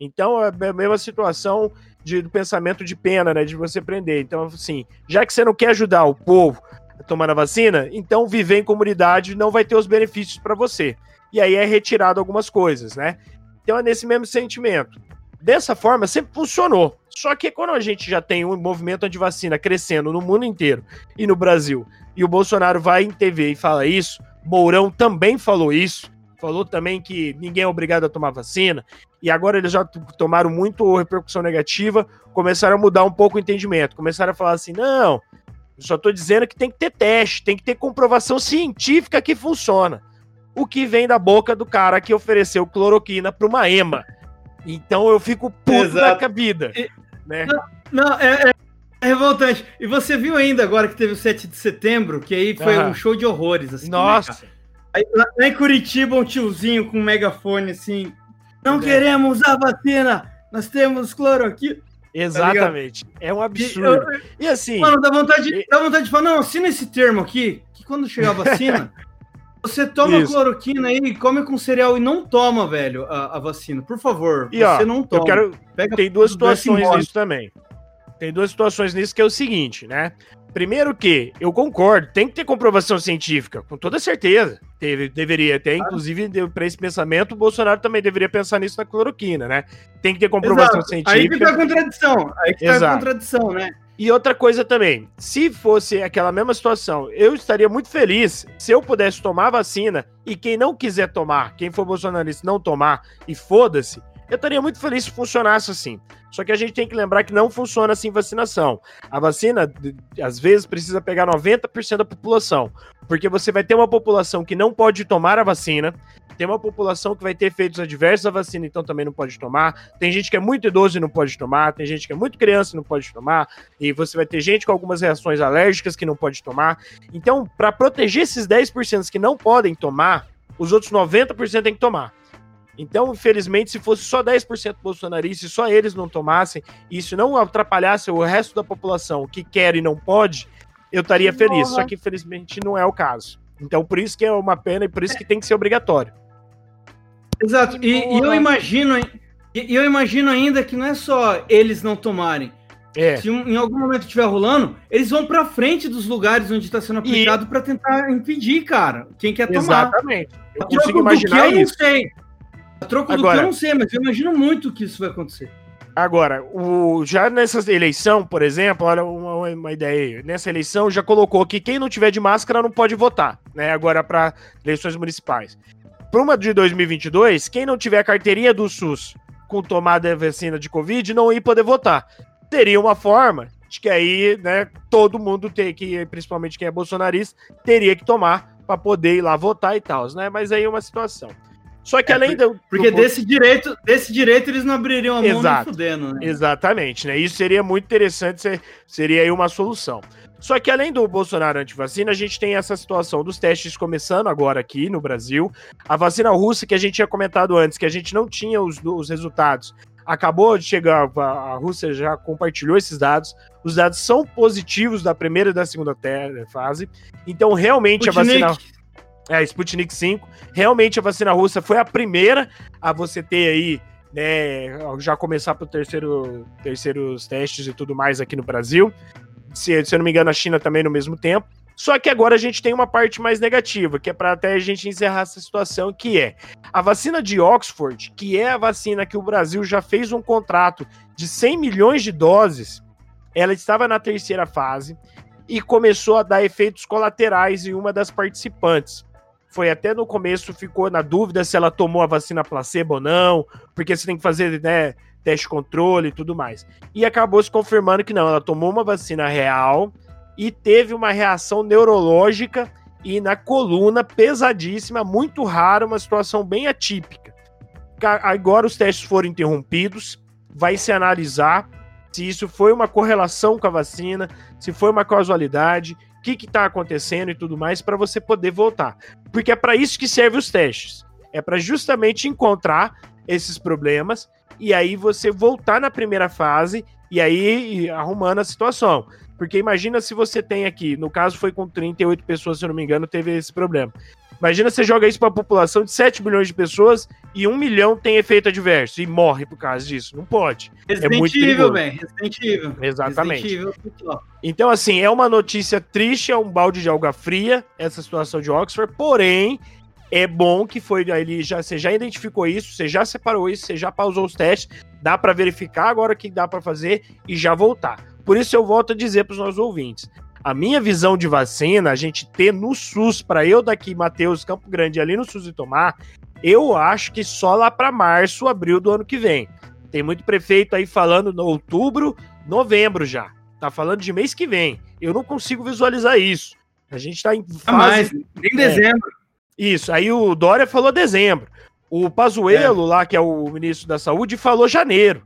Então é a mesma situação de, do pensamento de pena, né? De você prender. Então, assim, já que você não quer ajudar o povo a tomar a vacina, então viver em comunidade não vai ter os benefícios para você. E aí é retirado algumas coisas, né? Então é nesse mesmo sentimento. Dessa forma, sempre funcionou. Só que quando a gente já tem um movimento anti-vacina crescendo no mundo inteiro e no Brasil, e o Bolsonaro vai em TV e fala isso, Mourão também falou isso, falou também que ninguém é obrigado a tomar vacina, e agora eles já tomaram muito repercussão negativa, começaram a mudar um pouco o entendimento, começaram a falar assim: não, só tô dizendo que tem que ter teste, tem que ter comprovação científica que funciona. O que vem da boca do cara que ofereceu cloroquina para uma EMA. Então eu fico puto
Exato.
da vida.
E-
Né?
Não, é, é- é revoltante. E você viu ainda agora que teve o 7 de setembro, que aí foi um show de horrores. Assim, né?
Nossa,
Aí, lá, em Curitiba, um tiozinho com um megafone assim. Não
É.
queremos a vacina, nós temos cloroquina.
exatamente. é um
E,
absurdo.
eu-
E assim,
mano, dá vontade,
E-
dá vontade de falar, não, assina esse termo aqui, que quando chegar a vacina, você toma
Isso.
cloroquina aí, come com cereal e não toma, velho, a, a vacina. Por favor,
e ó,
você não toma.
eu quero,
Pega
tem duas situações nisso também. Tem duas situações nisso que é o seguinte, né? Primeiro que eu concordo, tem que ter comprovação científica, com toda certeza. Teve, deveria ter, inclusive, para esse pensamento, o Bolsonaro também deveria pensar nisso na cloroquina, né? Tem que ter comprovação
Exato. Aí fica a
científica.
contradição. Aí fica a
Exato.
contradição, né?
E outra coisa também, se fosse aquela mesma situação, eu estaria muito feliz se eu pudesse tomar vacina e quem não quiser tomar, quem for bolsonarista não tomar e foda-se, eu estaria muito feliz se funcionasse assim. Só que a gente tem que lembrar que não funciona assim vacinação. A vacina, às vezes, precisa pegar 90% da população. Porque você vai ter uma população que não pode tomar a vacina, tem uma população que vai ter efeitos adversos à vacina, então também não pode tomar. Tem gente que é muito idoso e não pode tomar, tem gente que é muito criança e não pode tomar, e você vai ter gente com algumas reações alérgicas que não pode tomar. Então, para proteger esses 10% que não podem tomar, os outros 90% tem que tomar. Então, infelizmente, se fosse só 10% bolsonarista e só eles não tomassem, e isso não atrapalhasse o resto da população que quer e não pode, eu estaria feliz.
Porra.
Só que, infelizmente, não é o caso. Então, por isso que é uma pena e por isso que tem que ser obrigatório.
Exato. E, e eu imagino, e e eu imagino ainda que não é só eles não tomarem.
É.
Se um- em algum momento estiver rolando, eles vão pra frente dos lugares onde está sendo aplicado pra tentar impedir, cara. Quem quer tomar.
Exatamente. Eu
A troco
consigo
do
imaginar
que eu
isso.
não sei. A troco do
Agora-
que eu não sei, mas eu imagino muito que isso vai acontecer.
Agora, o, já nessa eleição, por exemplo, olha uma, uma ideia aí. Nessa eleição já colocou que quem não tiver de máscara não pode votar, né? Agora para eleições municipais. Para uma de 2022, quem não tiver carteirinha do SUS com tomada vacina de Covid não ia poder votar. Teria uma forma de que aí, né, todo mundo tem que, principalmente quem é bolsonarista, teria que tomar para poder ir lá votar e tal, né? Mas aí é uma situação. Só que
É,
além do.
Porque
do-
desse direito, desse direito eles não abririam a mão
Exato.
fudendo, né?
Exatamente, né? Isso seria muito interessante, ser- seria aí uma solução. Só que além do Bolsonaro antivacina, a gente tem essa situação dos testes começando agora aqui no Brasil. A vacina russa, que a gente tinha comentado antes, que a gente não tinha os, os resultados, acabou de chegar, a Rússia já compartilhou esses dados. Os dados são positivos da primeira e da segunda fase. Então, realmente, a vacina. É, Sputnik 5. Realmente a vacina russa foi a primeira a você ter aí, né, já começar para terceiro, terceiros testes e tudo mais aqui no Brasil. Se, se eu não me engano, a China também no mesmo tempo. Só que agora a gente tem uma parte mais negativa, que é para até a gente encerrar essa situação, que é a vacina de Oxford, que é a vacina que o Brasil já fez um contrato de 100 milhões de doses, ela estava na terceira fase e começou a dar efeitos colaterais em uma das participantes foi até no começo, ficou na dúvida se ela tomou a vacina placebo ou não, porque você tem que fazer, né, teste controle e tudo mais. E acabou se confirmando que não, ela tomou uma vacina real e teve uma reação neurológica e na coluna pesadíssima, muito rara, uma situação bem atípica. Ca- Agora os testes foram interrompidos, vai se analisar se isso foi uma correlação com a vacina, se foi uma causalidade, o que está acontecendo e tudo mais, para você poder voltar. Porque é para isso que servem os testes. É para justamente encontrar esses problemas e aí você voltar na primeira fase e aí ir arrumando a situação. Porque imagina se você tem aqui, no caso foi com 38 pessoas, se eu não me engano, teve esse problema. Imagina você joga isso para a população de 7 milhões de pessoas e 1 milhão tem efeito adverso e morre por causa disso. Não pode.
Resident
muito
Evil, velho. Resident Evil.
Exatamente.
Resident Evil.
Então, assim, é uma notícia triste, é um balde de alga fria, essa situação de Oxford, porém, é bom que foi ali, já, você já identificou isso, você já separou isso, você já pausou os testes, dá para verificar agora o que dá para fazer e já voltar. Por isso eu volto a dizer para os nossos ouvintes, a minha visão de vacina, a gente ter no SUS, para eu daqui, Matheus, Campo Grande, ali no SUS e tomar, eu acho que só lá para março, abril do ano que vem. Tem muito prefeito aí falando no outubro, novembro já. Tá falando de mês que vem. Eu não consigo visualizar isso. A gente tá em
fase... mais, em dezembro.
Isso, aí o Dória falou dezembro. O Pazuello, é. lá, que é o ministro da Saúde, falou janeiro.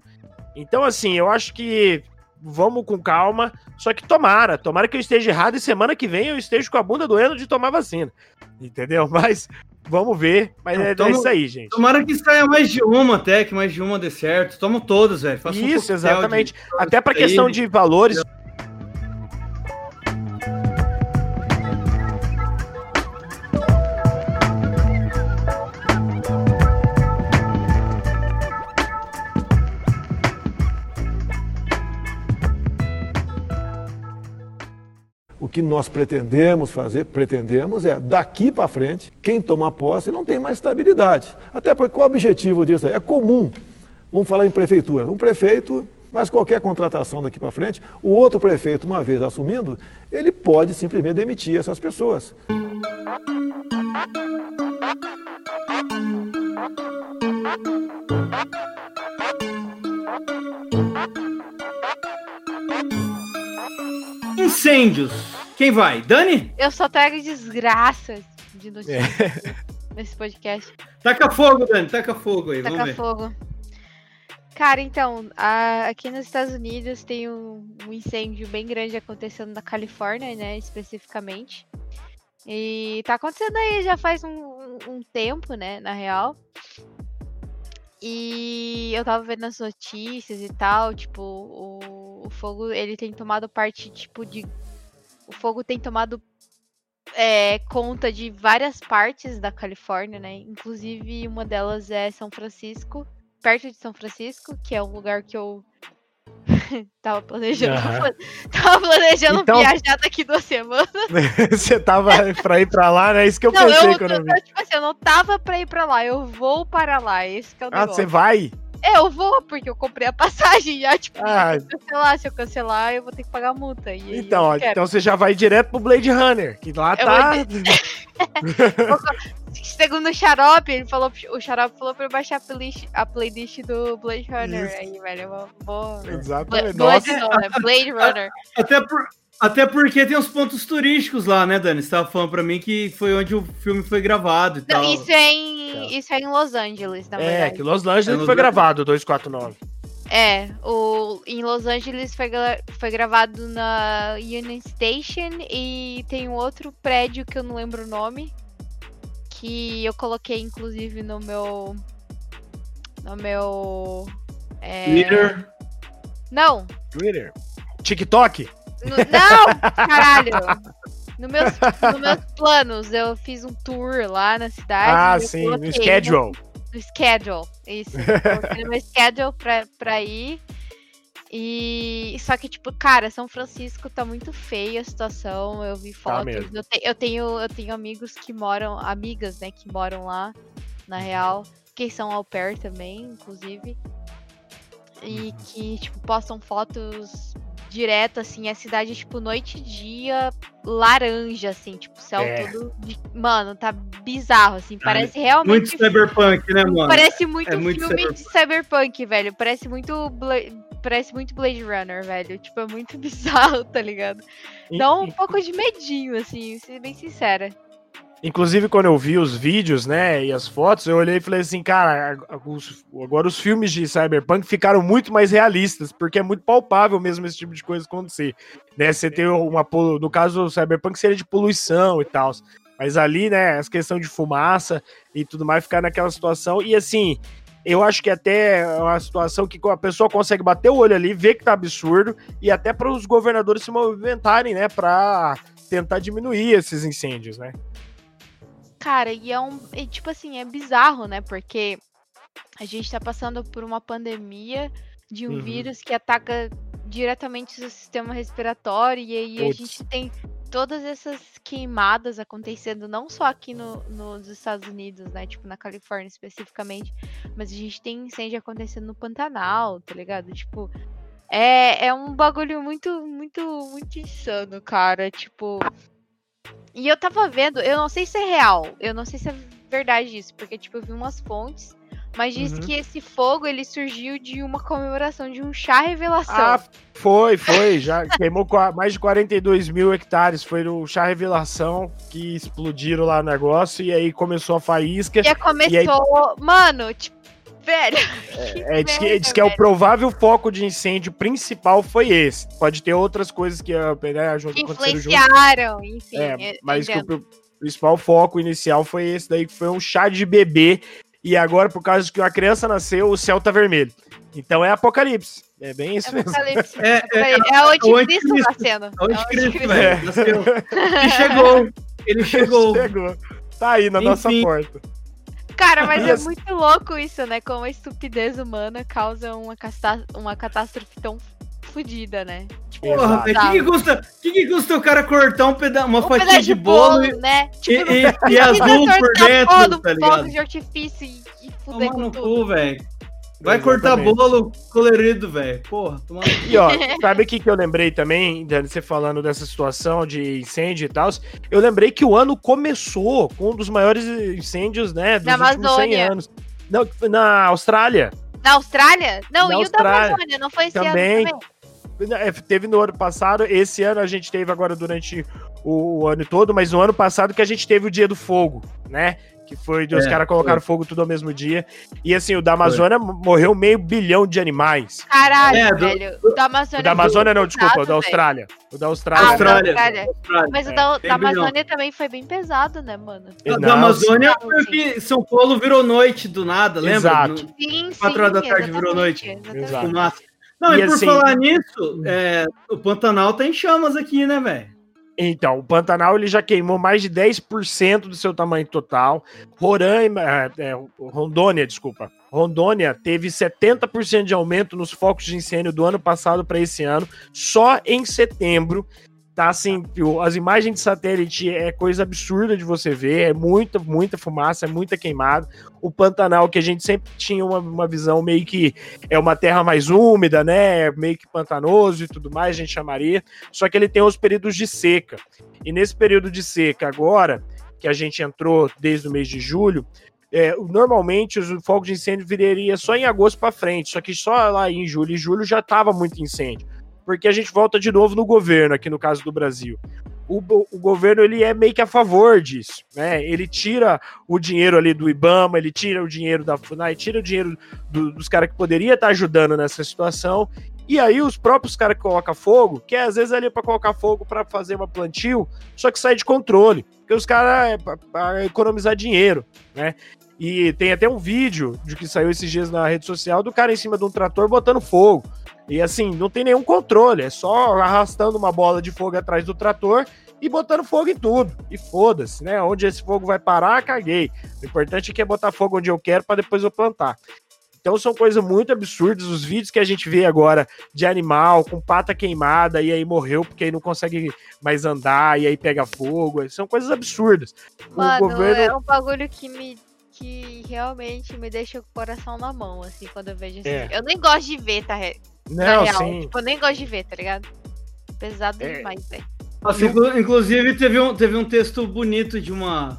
Então, assim, eu acho que vamos com calma. Só que tomara, tomara que eu esteja errado e semana que vem eu esteja com a bunda doendo de tomar vacina. Entendeu? Mas vamos ver. Mas é, é isso aí, gente.
Tomara que saia mais de uma até, que mais de uma dê certo. Toma todas, velho.
Isso, um exatamente. De... Até para questão de valores.
Que nós pretendemos fazer, pretendemos é, daqui para frente, quem tomar posse não tem mais estabilidade. Até porque qual o objetivo disso? É comum. Vamos falar em prefeitura. Um prefeito, mas qualquer contratação daqui para frente, o outro prefeito, uma vez assumindo, ele pode simplesmente demitir essas pessoas.
Incêndios. Quem vai? Dani?
Eu só trago desgraças de notícias é. nesse podcast.
Taca fogo, Dani, taca fogo aí. Taca fogo.
Cara, então, a, aqui nos Estados Unidos tem um, um, incêndio bem grande acontecendo na Califórnia, né, especificamente. E tá acontecendo aí já faz um, um, um tempo, né, na real. E eu tava vendo as notícias e tal, tipo, o, o fogo, ele tem tomado parte, tipo, de... O fogo tem tomado é, conta de várias partes da Califórnia, né? Inclusive, uma delas é São Francisco, perto de São Francisco, que é um lugar que eu tava planejando, uhum. tava planejando então... viajar daqui duas semanas.
você tava pra ir pra lá, né? Isso que eu não, pensei eu, quando eu vi.
Tipo assim, eu não tava pra ir pra lá, eu vou para lá. Esse que é o
ah, você vai?
É, eu vou, porque eu comprei a passagem já, tipo, ah. se eu cancelar, se eu cancelar, eu vou ter que pagar multa. E,
então, ó, então você já vai direto pro Blade Runner, que lá eu tá.
Segundo o Xarope, ele falou, o Xarope falou pra eu baixar a playlist, a playlist do Blade Runner. Isso. Aí, velho, eu vou.
Exatamente.
Blade, não, né? Blade Runner.
Até por. Até porque tem uns pontos turísticos lá, né, Dani? Você tava falando pra mim que foi onde o filme foi gravado e
Não,
tal.
Isso é, em, isso é em Los Angeles, na
é, verdade. É, que Los Angeles é foi Los gravado, 249.
É, o, em Los Angeles foi, foi gravado na Union Station e tem um outro prédio que eu não lembro o nome, que eu coloquei inclusive no meu. No meu.
É... Twitter?
Não!
Twitter? TikTok?
No, não, caralho. No meus, no meus planos, eu fiz um tour lá na cidade.
Ah, sim, no schedule.
No, schedule, isso. no meu schedule pra, pra ir. E só que, tipo, cara, São Francisco tá muito feia a situação. Eu vi tá fotos. Tá eu, te, eu, tenho, eu tenho amigos que moram, amigas, né, que moram lá, na real, que são au pair também, inclusive. E que, tipo, postam fotos direto, assim, a cidade, tipo, noite e dia, laranja, assim, tipo, céu é. todo. Mano, tá bizarro, assim. Parece realmente.
Muito cyberpunk, né, mano?
Parece muito é muito filme cyberpunk. de cyberpunk, velho. Parece muito. Parece muito Blade Runner, velho. Tipo, é muito bizarro, tá ligado? Dá um pouco de medinho, assim, ser bem sincera.
Inclusive, quando eu vi os vídeos, né, e as fotos, eu olhei e falei assim, cara, agora os filmes de Cyberpunk ficaram muito mais realistas, porque é muito palpável mesmo esse tipo de coisa acontecer. Né, você tem uma, no caso do Cyberpunk seria de poluição e tal, mas ali, né, as questão de fumaça e tudo mais, ficar naquela situação, e assim, eu acho que até é uma situação que a pessoa consegue bater o olho ali, ver que tá absurdo, e até para os governadores se movimentarem, né, para tentar diminuir esses incêndios, né.
Cara, e é um. E, tipo assim, é bizarro, né? Porque a gente tá passando por uma pandemia de um uhum. vírus que ataca diretamente o sistema respiratório, e aí Puts. a gente tem todas essas queimadas acontecendo, não só aqui no, nos Estados Unidos, né? Tipo, na Califórnia especificamente, mas a gente tem incêndio acontecendo no Pantanal, tá ligado? Tipo, é, é um bagulho muito, muito, muito insano, cara. Tipo, e eu tava vendo, eu não sei se é real, eu não sei se é verdade isso, porque, tipo, eu vi umas fontes mas diz
Uhum.
que esse fogo ele surgiu de uma comemoração de um chá revelação.
Ah, foi, foi. Já queimou mais de 42 mil hectares. Foi no chá revelação que explodiram lá o negócio e aí começou a faísca.
que começou. Mano, tipo, velho.
É, diz que, diz que é o provável foco de incêndio principal foi esse. Pode ter outras coisas que ah, né, junto,
que
aconteceram junto.
influenciaram, enfim.
É,
eu
mas que o pr- principal foco inicial foi esse daí, que foi um chá de bebê. E agora, por causa de que uma criança nasceu, o céu tá vermelho. Então é apocalipse. É bem isso
É
mesmo.
apocalipse.
É, é,
Apocalipse. É o anticristo nascendo.
É o
É
anticristo, velho. Nasceu. Ele chegou. Ele chegou.
Chegou. Tá aí na nossa
Enfim.
porta.
Cara, mas é muito louco isso, né? Como a estupidez humana causa uma, casta- uma catástrofe tão fodida, né?
Porra,
Exato.
velho. O que, que custa, que, que custa o cara cortar um peda uma
Um
fatia de bolo, e,
né?
e,
Tipo,
e, e
precisa
azul por dentro, tá ligado?
de artifício e, e fuder
Toma
com
no
tudo.
cu, velho. Vai cortar bolo colorido, velho. Porra, toma.
E ó, sabe o que, que eu lembrei também, Dani, você falando dessa situação de incêndio e tal? Eu lembrei que o ano começou com um dos maiores incêndios, né, dos
Na
últimos 100
Amazônia.
anos. Não, na Austrália.
Na Austrália? Não,
Na
e o da
Austrália.
Amazônia? Não foi esse
Também.
ano também?
É, Teve no ano passado, esse ano a gente teve agora durante o, o ano todo, mas no ano passado que a gente teve o Dia do Fogo, né? Que foi de os
É,
caras colocaram fogo tudo ao mesmo dia. E assim, o da Amazônia morreu meio bilhão de animais.
Caralho,
É, do-
velho. O da Amazônia.
O da
é
Amazônia não,
muito
desculpa, o
pesado,
da
velho.
Austrália. O da
Ah,
Austrália.
o da
Austrália.
Austrália.
Austrália.
Mas o da, da
bilhão.
Amazônia também foi bem pesado, né, mano?
Da
Não,
Amazônia foi que São Paulo virou noite do nada, lembra?
Exato.
No-
Sim, sim.
Quatro horas da tarde virou noite.
exatamente.
Exato.
Fumaça. Não, e,
E
por
assim-
falar nisso, é, o Pantanal tá em chamas aqui, né, velho?
Então, o Pantanal ele já queimou mais de 10% do seu tamanho total. Roraima, é, é, Rondônia, desculpa. Rondônia teve 70% de aumento nos focos de incêndio do ano passado para esse ano. Só em setembro. Tá assim, as imagens de satélite é coisa absurda de você ver, é muita, muita fumaça, é muita queimada. O Pantanal, que a gente sempre tinha uma, uma visão meio que é uma terra mais úmida, né? Meio que pantanoso e tudo mais, a gente chamaria. Só que ele tem os períodos de seca. E nesse período de seca agora, que a gente entrou desde o mês de julho, é, normalmente os fogos de incêndio viraria só em agosto para frente, só que só lá em julho e julho já estava muito incêndio. Porque a gente volta de novo no governo, aqui no caso do Brasil. O, o governo ele é meio que a favor disso, né? Ele tira o dinheiro ali do IBAMA, ele tira o dinheiro da FUNAI, tira o dinheiro do- dos caras que poderia estar ajudando nessa situação e aí os próprios caras que colocam fogo, que é às vezes ali para colocar fogo para fazer uma plantio, só que sai de controle, porque os caras é economizar dinheiro, né? E tem até um vídeo de que saiu esses dias na rede social do cara em cima de um trator botando fogo. E assim, não tem nenhum controle, é só arrastando uma bola de fogo atrás do trator e botando fogo em tudo. E foda-se, né? Onde esse fogo vai parar, caguei. O importante é que é botar fogo onde eu quero para depois eu plantar. Então são coisas muito absurdas. Os vídeos que a gente vê agora de animal com pata queimada e aí morreu porque aí não consegue mais andar e aí pega fogo. São coisas absurdas.
Mano,
o governo.
é um bagulho que me. que realmente me deixa o coração na mão, assim, quando eu vejo assim.
É.
Eu nem gosto de ver, tá?
Não,
real.
sim.
Tipo, eu nem gosto de ver, tá ligado? Pesado
É.
demais, velho.
Nossa, inclu- inclusive, teve um, teve um texto bonito de uma,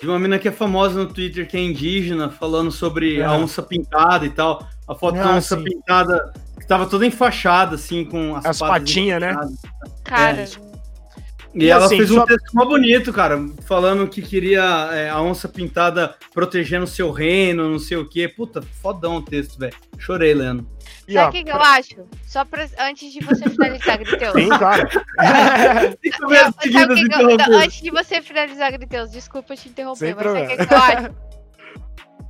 de uma mina que é famosa no Twitter, que é indígena, falando sobre a
Ah.
onça pintada e tal. A foto da
Ah,
onça
sim.
pintada, que tava toda enfaixada, assim, com as,
As patinhas, né?
Cara,
isso. E,
E
ela
assim,
fez um
só-
texto mó bonito, cara, falando que queria é, a onça pintada protegendo seu reino, não sei o quê. Puta, fodão o texto, velho. Chorei, Leandro.
E,
sabe o que, que eu acho? Só pra, antes de você finalizar, Griteus.
Sim, claro.
Que que eu, antes de você finalizar, Griteus, desculpa te interromper,
Sem
mas sabe o que,
problema.
que eu acho?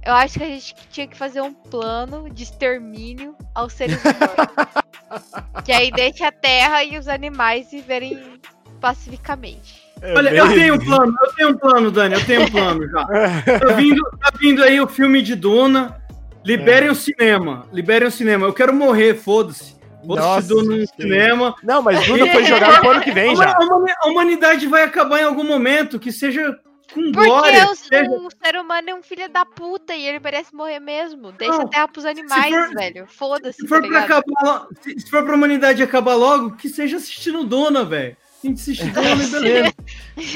Eu acho que a gente tinha que fazer um plano de extermínio aos seres humanos. que aí deixa a terra e os animais viverem pacificamente.
É
Olha,
bem-
eu tenho um plano, eu tenho um plano, Dani, eu tenho um plano já. Tá vindo, tá vindo aí o filme de Duna. Liberem o cinema. Liberem o cinema. Eu quero morrer, foda-se. Vou
Nossa,
assistir Duna no cinema.
Não, mas Duda foi jogado pro ano que vem já.
A, humani- a humanidade vai acabar em algum momento, que seja com
Porque
glória.
o,
que seja-
o ser humano é um filho da puta e ele merece morrer mesmo. Deixa
Não,
a terra pros animais,
for-
velho. Foda-se,
Se
tá
for, pra
ligado?
acabar, se, se for pra humanidade acabar logo, que seja assistindo Duna, velho. A gente assiste Duna e beleza.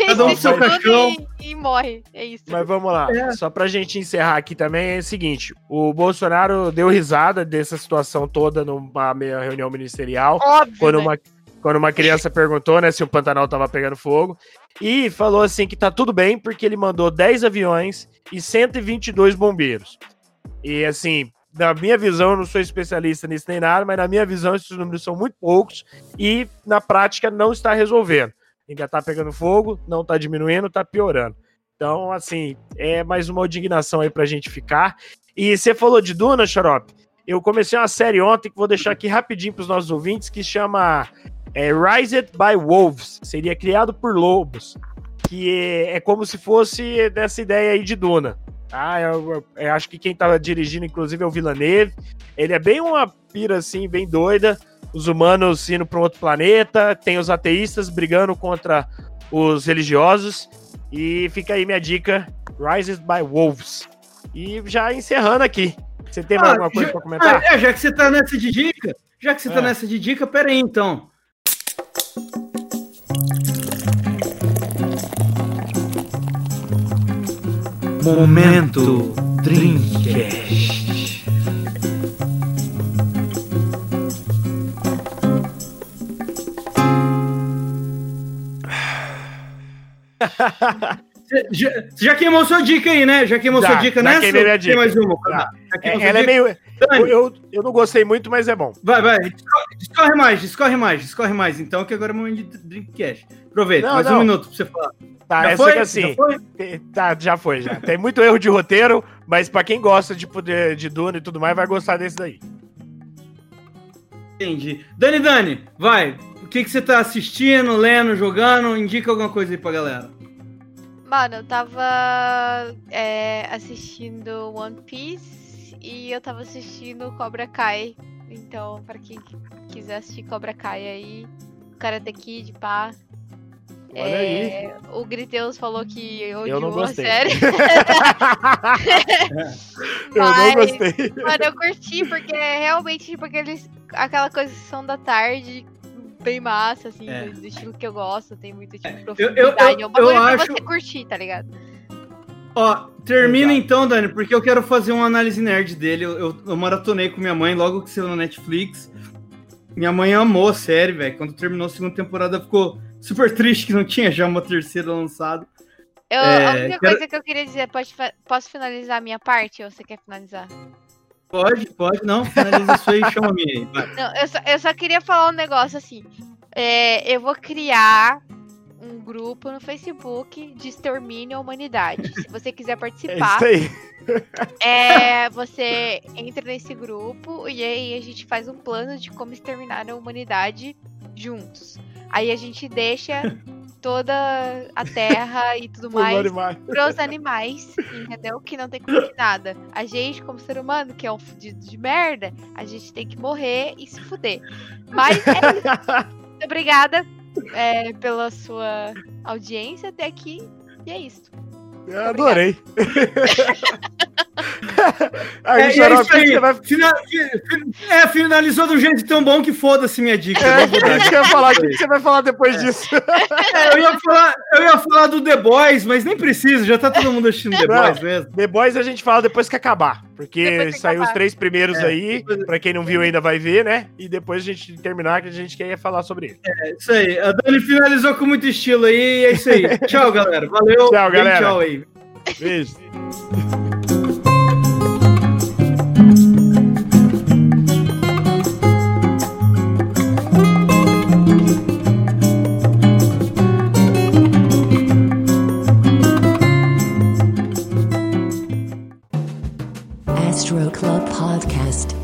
Cada um seu caixão.
E, e morre. É isso.
Mas vamos lá.
É.
Só pra gente encerrar aqui também é o seguinte: o Bolsonaro deu risada dessa situação toda numa meia reunião ministerial.
Óbvio.
quando
né?
uma, quando uma criança perguntou, né, se o Pantanal tava pegando fogo, e falou assim que tá tudo bem porque ele mandou 10 aviões e 122 bombeiros. E assim, na minha visão, eu não sou especialista nisso nem nada, mas na minha visão esses números são muito poucos e na prática não está resolvendo. Ainda tá pegando fogo, não tá diminuindo, tá piorando. Então, assim, é mais uma indignação aí pra gente ficar. E você falou de Duna, Xarope? Eu comecei uma série ontem que vou deixar aqui rapidinho pros nossos ouvintes, que chama é, by Wolves. Seria criado por lobos. Que é, é como se fosse dessa ideia aí de Duna. Tá? Eu, eu- eu acho que quem tava dirigindo, inclusive, é o Villeneuve. Ele é bem uma pira, assim, bem doida. Os humanos indo para um outro planeta. Tem os ateístas brigando contra os religiosos. E fica aí minha dica: Rised by Wolves. E já encerrando aqui. Você tem mais
Ah,
alguma coisa para comentar?
Ah, é, já que você tá nessa de dica, já que você tá
É.
nessa de dica, pera aí então. Momento Dreamcast. Você já, já queimou sua dica aí, né? Já queimou
Já,
sua dica
já
nessa?
queimei minha
Tem
dica.
mais uma? Queimou
É, ela é
dica?
meio.
Dani,
Eu, eu não gostei muito, mas é bom.
Vai, vai. Discorre, discorre mais, discorre mais, discorre mais. Então, que agora é momento de Dreamcast. Aproveita,
Não,
mais
não.
um minuto pra você falar.
Tá,
já
essa
foi?
que assim.
Já foi?
Tá, já foi, já. Tem muito erro de roteiro, mas pra quem gosta de poder de Duna e tudo mais, vai gostar desse daí.
Entendi. Dani, Dani, vai. O que, que você tá assistindo, lendo, jogando? Indica alguma coisa aí pra galera.
Mano, eu tava é, assistindo One Piece e eu tava assistindo Cobra Kai. Então, pra quem quiser assistir Cobra Kai aí, Karate Kid, pá.
Olha
É, O Griteus falou que
Eu
odiou
não
a
gostei.
série.
eu não
Mas-
gostei.
Mano, eu curti porque é realmente tipo aqueles, aquela coisa sessão da tarde bem massa, assim,
É.
do, estilo que eu gosto, tem muito tipo
eu-
profundidade.
eu-
é um bagulho
eu
pra
acho-
você curtir, tá ligado?
Ó, termina
Exato.
então, Dani, porque eu quero fazer uma análise nerd dele. Eu, eu, eu maratonei com minha mãe logo que saiu na Netflix. Minha mãe amou a série, velho. Quando terminou a segunda temporada, ficou super triste que não tinha já uma terceira lançada.
Eu,
É,
a única
quero-
coisa que eu queria dizer, pode, posso finalizar a minha parte ou você quer finalizar?
Pode, pode, não. Finaliza isso aí, chama a minha aí. Vai.
Não, eu só, eu só queria falar um negócio assim. É, eu vou criar um grupo no Facebook de extermínio à humanidade. Se você quiser
É
participar,
isso aí.
É, você entra nesse grupo e aí a gente faz um plano de como exterminar a humanidade juntos. Aí a gente deixa toda a terra e tudo
Os
mais
animais.
pros animais, entendeu? Que não tem culpa de nada. A gente, como ser humano, que é um fudido de merda, a gente tem que morrer e se fuder. Mas é isso. Muito obrigada é, pela sua audiência até aqui. E é isso.
Eu adorei. aí,
É, é
Xarope,
isso aí.
você vai.
Fina- fi- fi- é, finalizou de um jeito tão bom que foda-se minha dica.
É, isso que eu ia falar. O que você vai falar depois disso?
É, eu, ia falar, eu ia falar do The Boys, mas nem precisa, já tá todo mundo assistindo The
Não.
Boys mesmo.
The Boys a gente fala depois que acabar. Porque saiu os
acabar.
três primeiros
É,
aí.
depois-
Pra quem não viu ainda vai ver, né? E depois a gente terminar, que a gente quer falar sobre ele.
É isso aí. A Dani finalizou com muito estilo aí. e É isso aí. Tchau, galera. Valeu.
Tchau,
Bem
galera.
Tchau aí.
Beijo.
Club Podcast.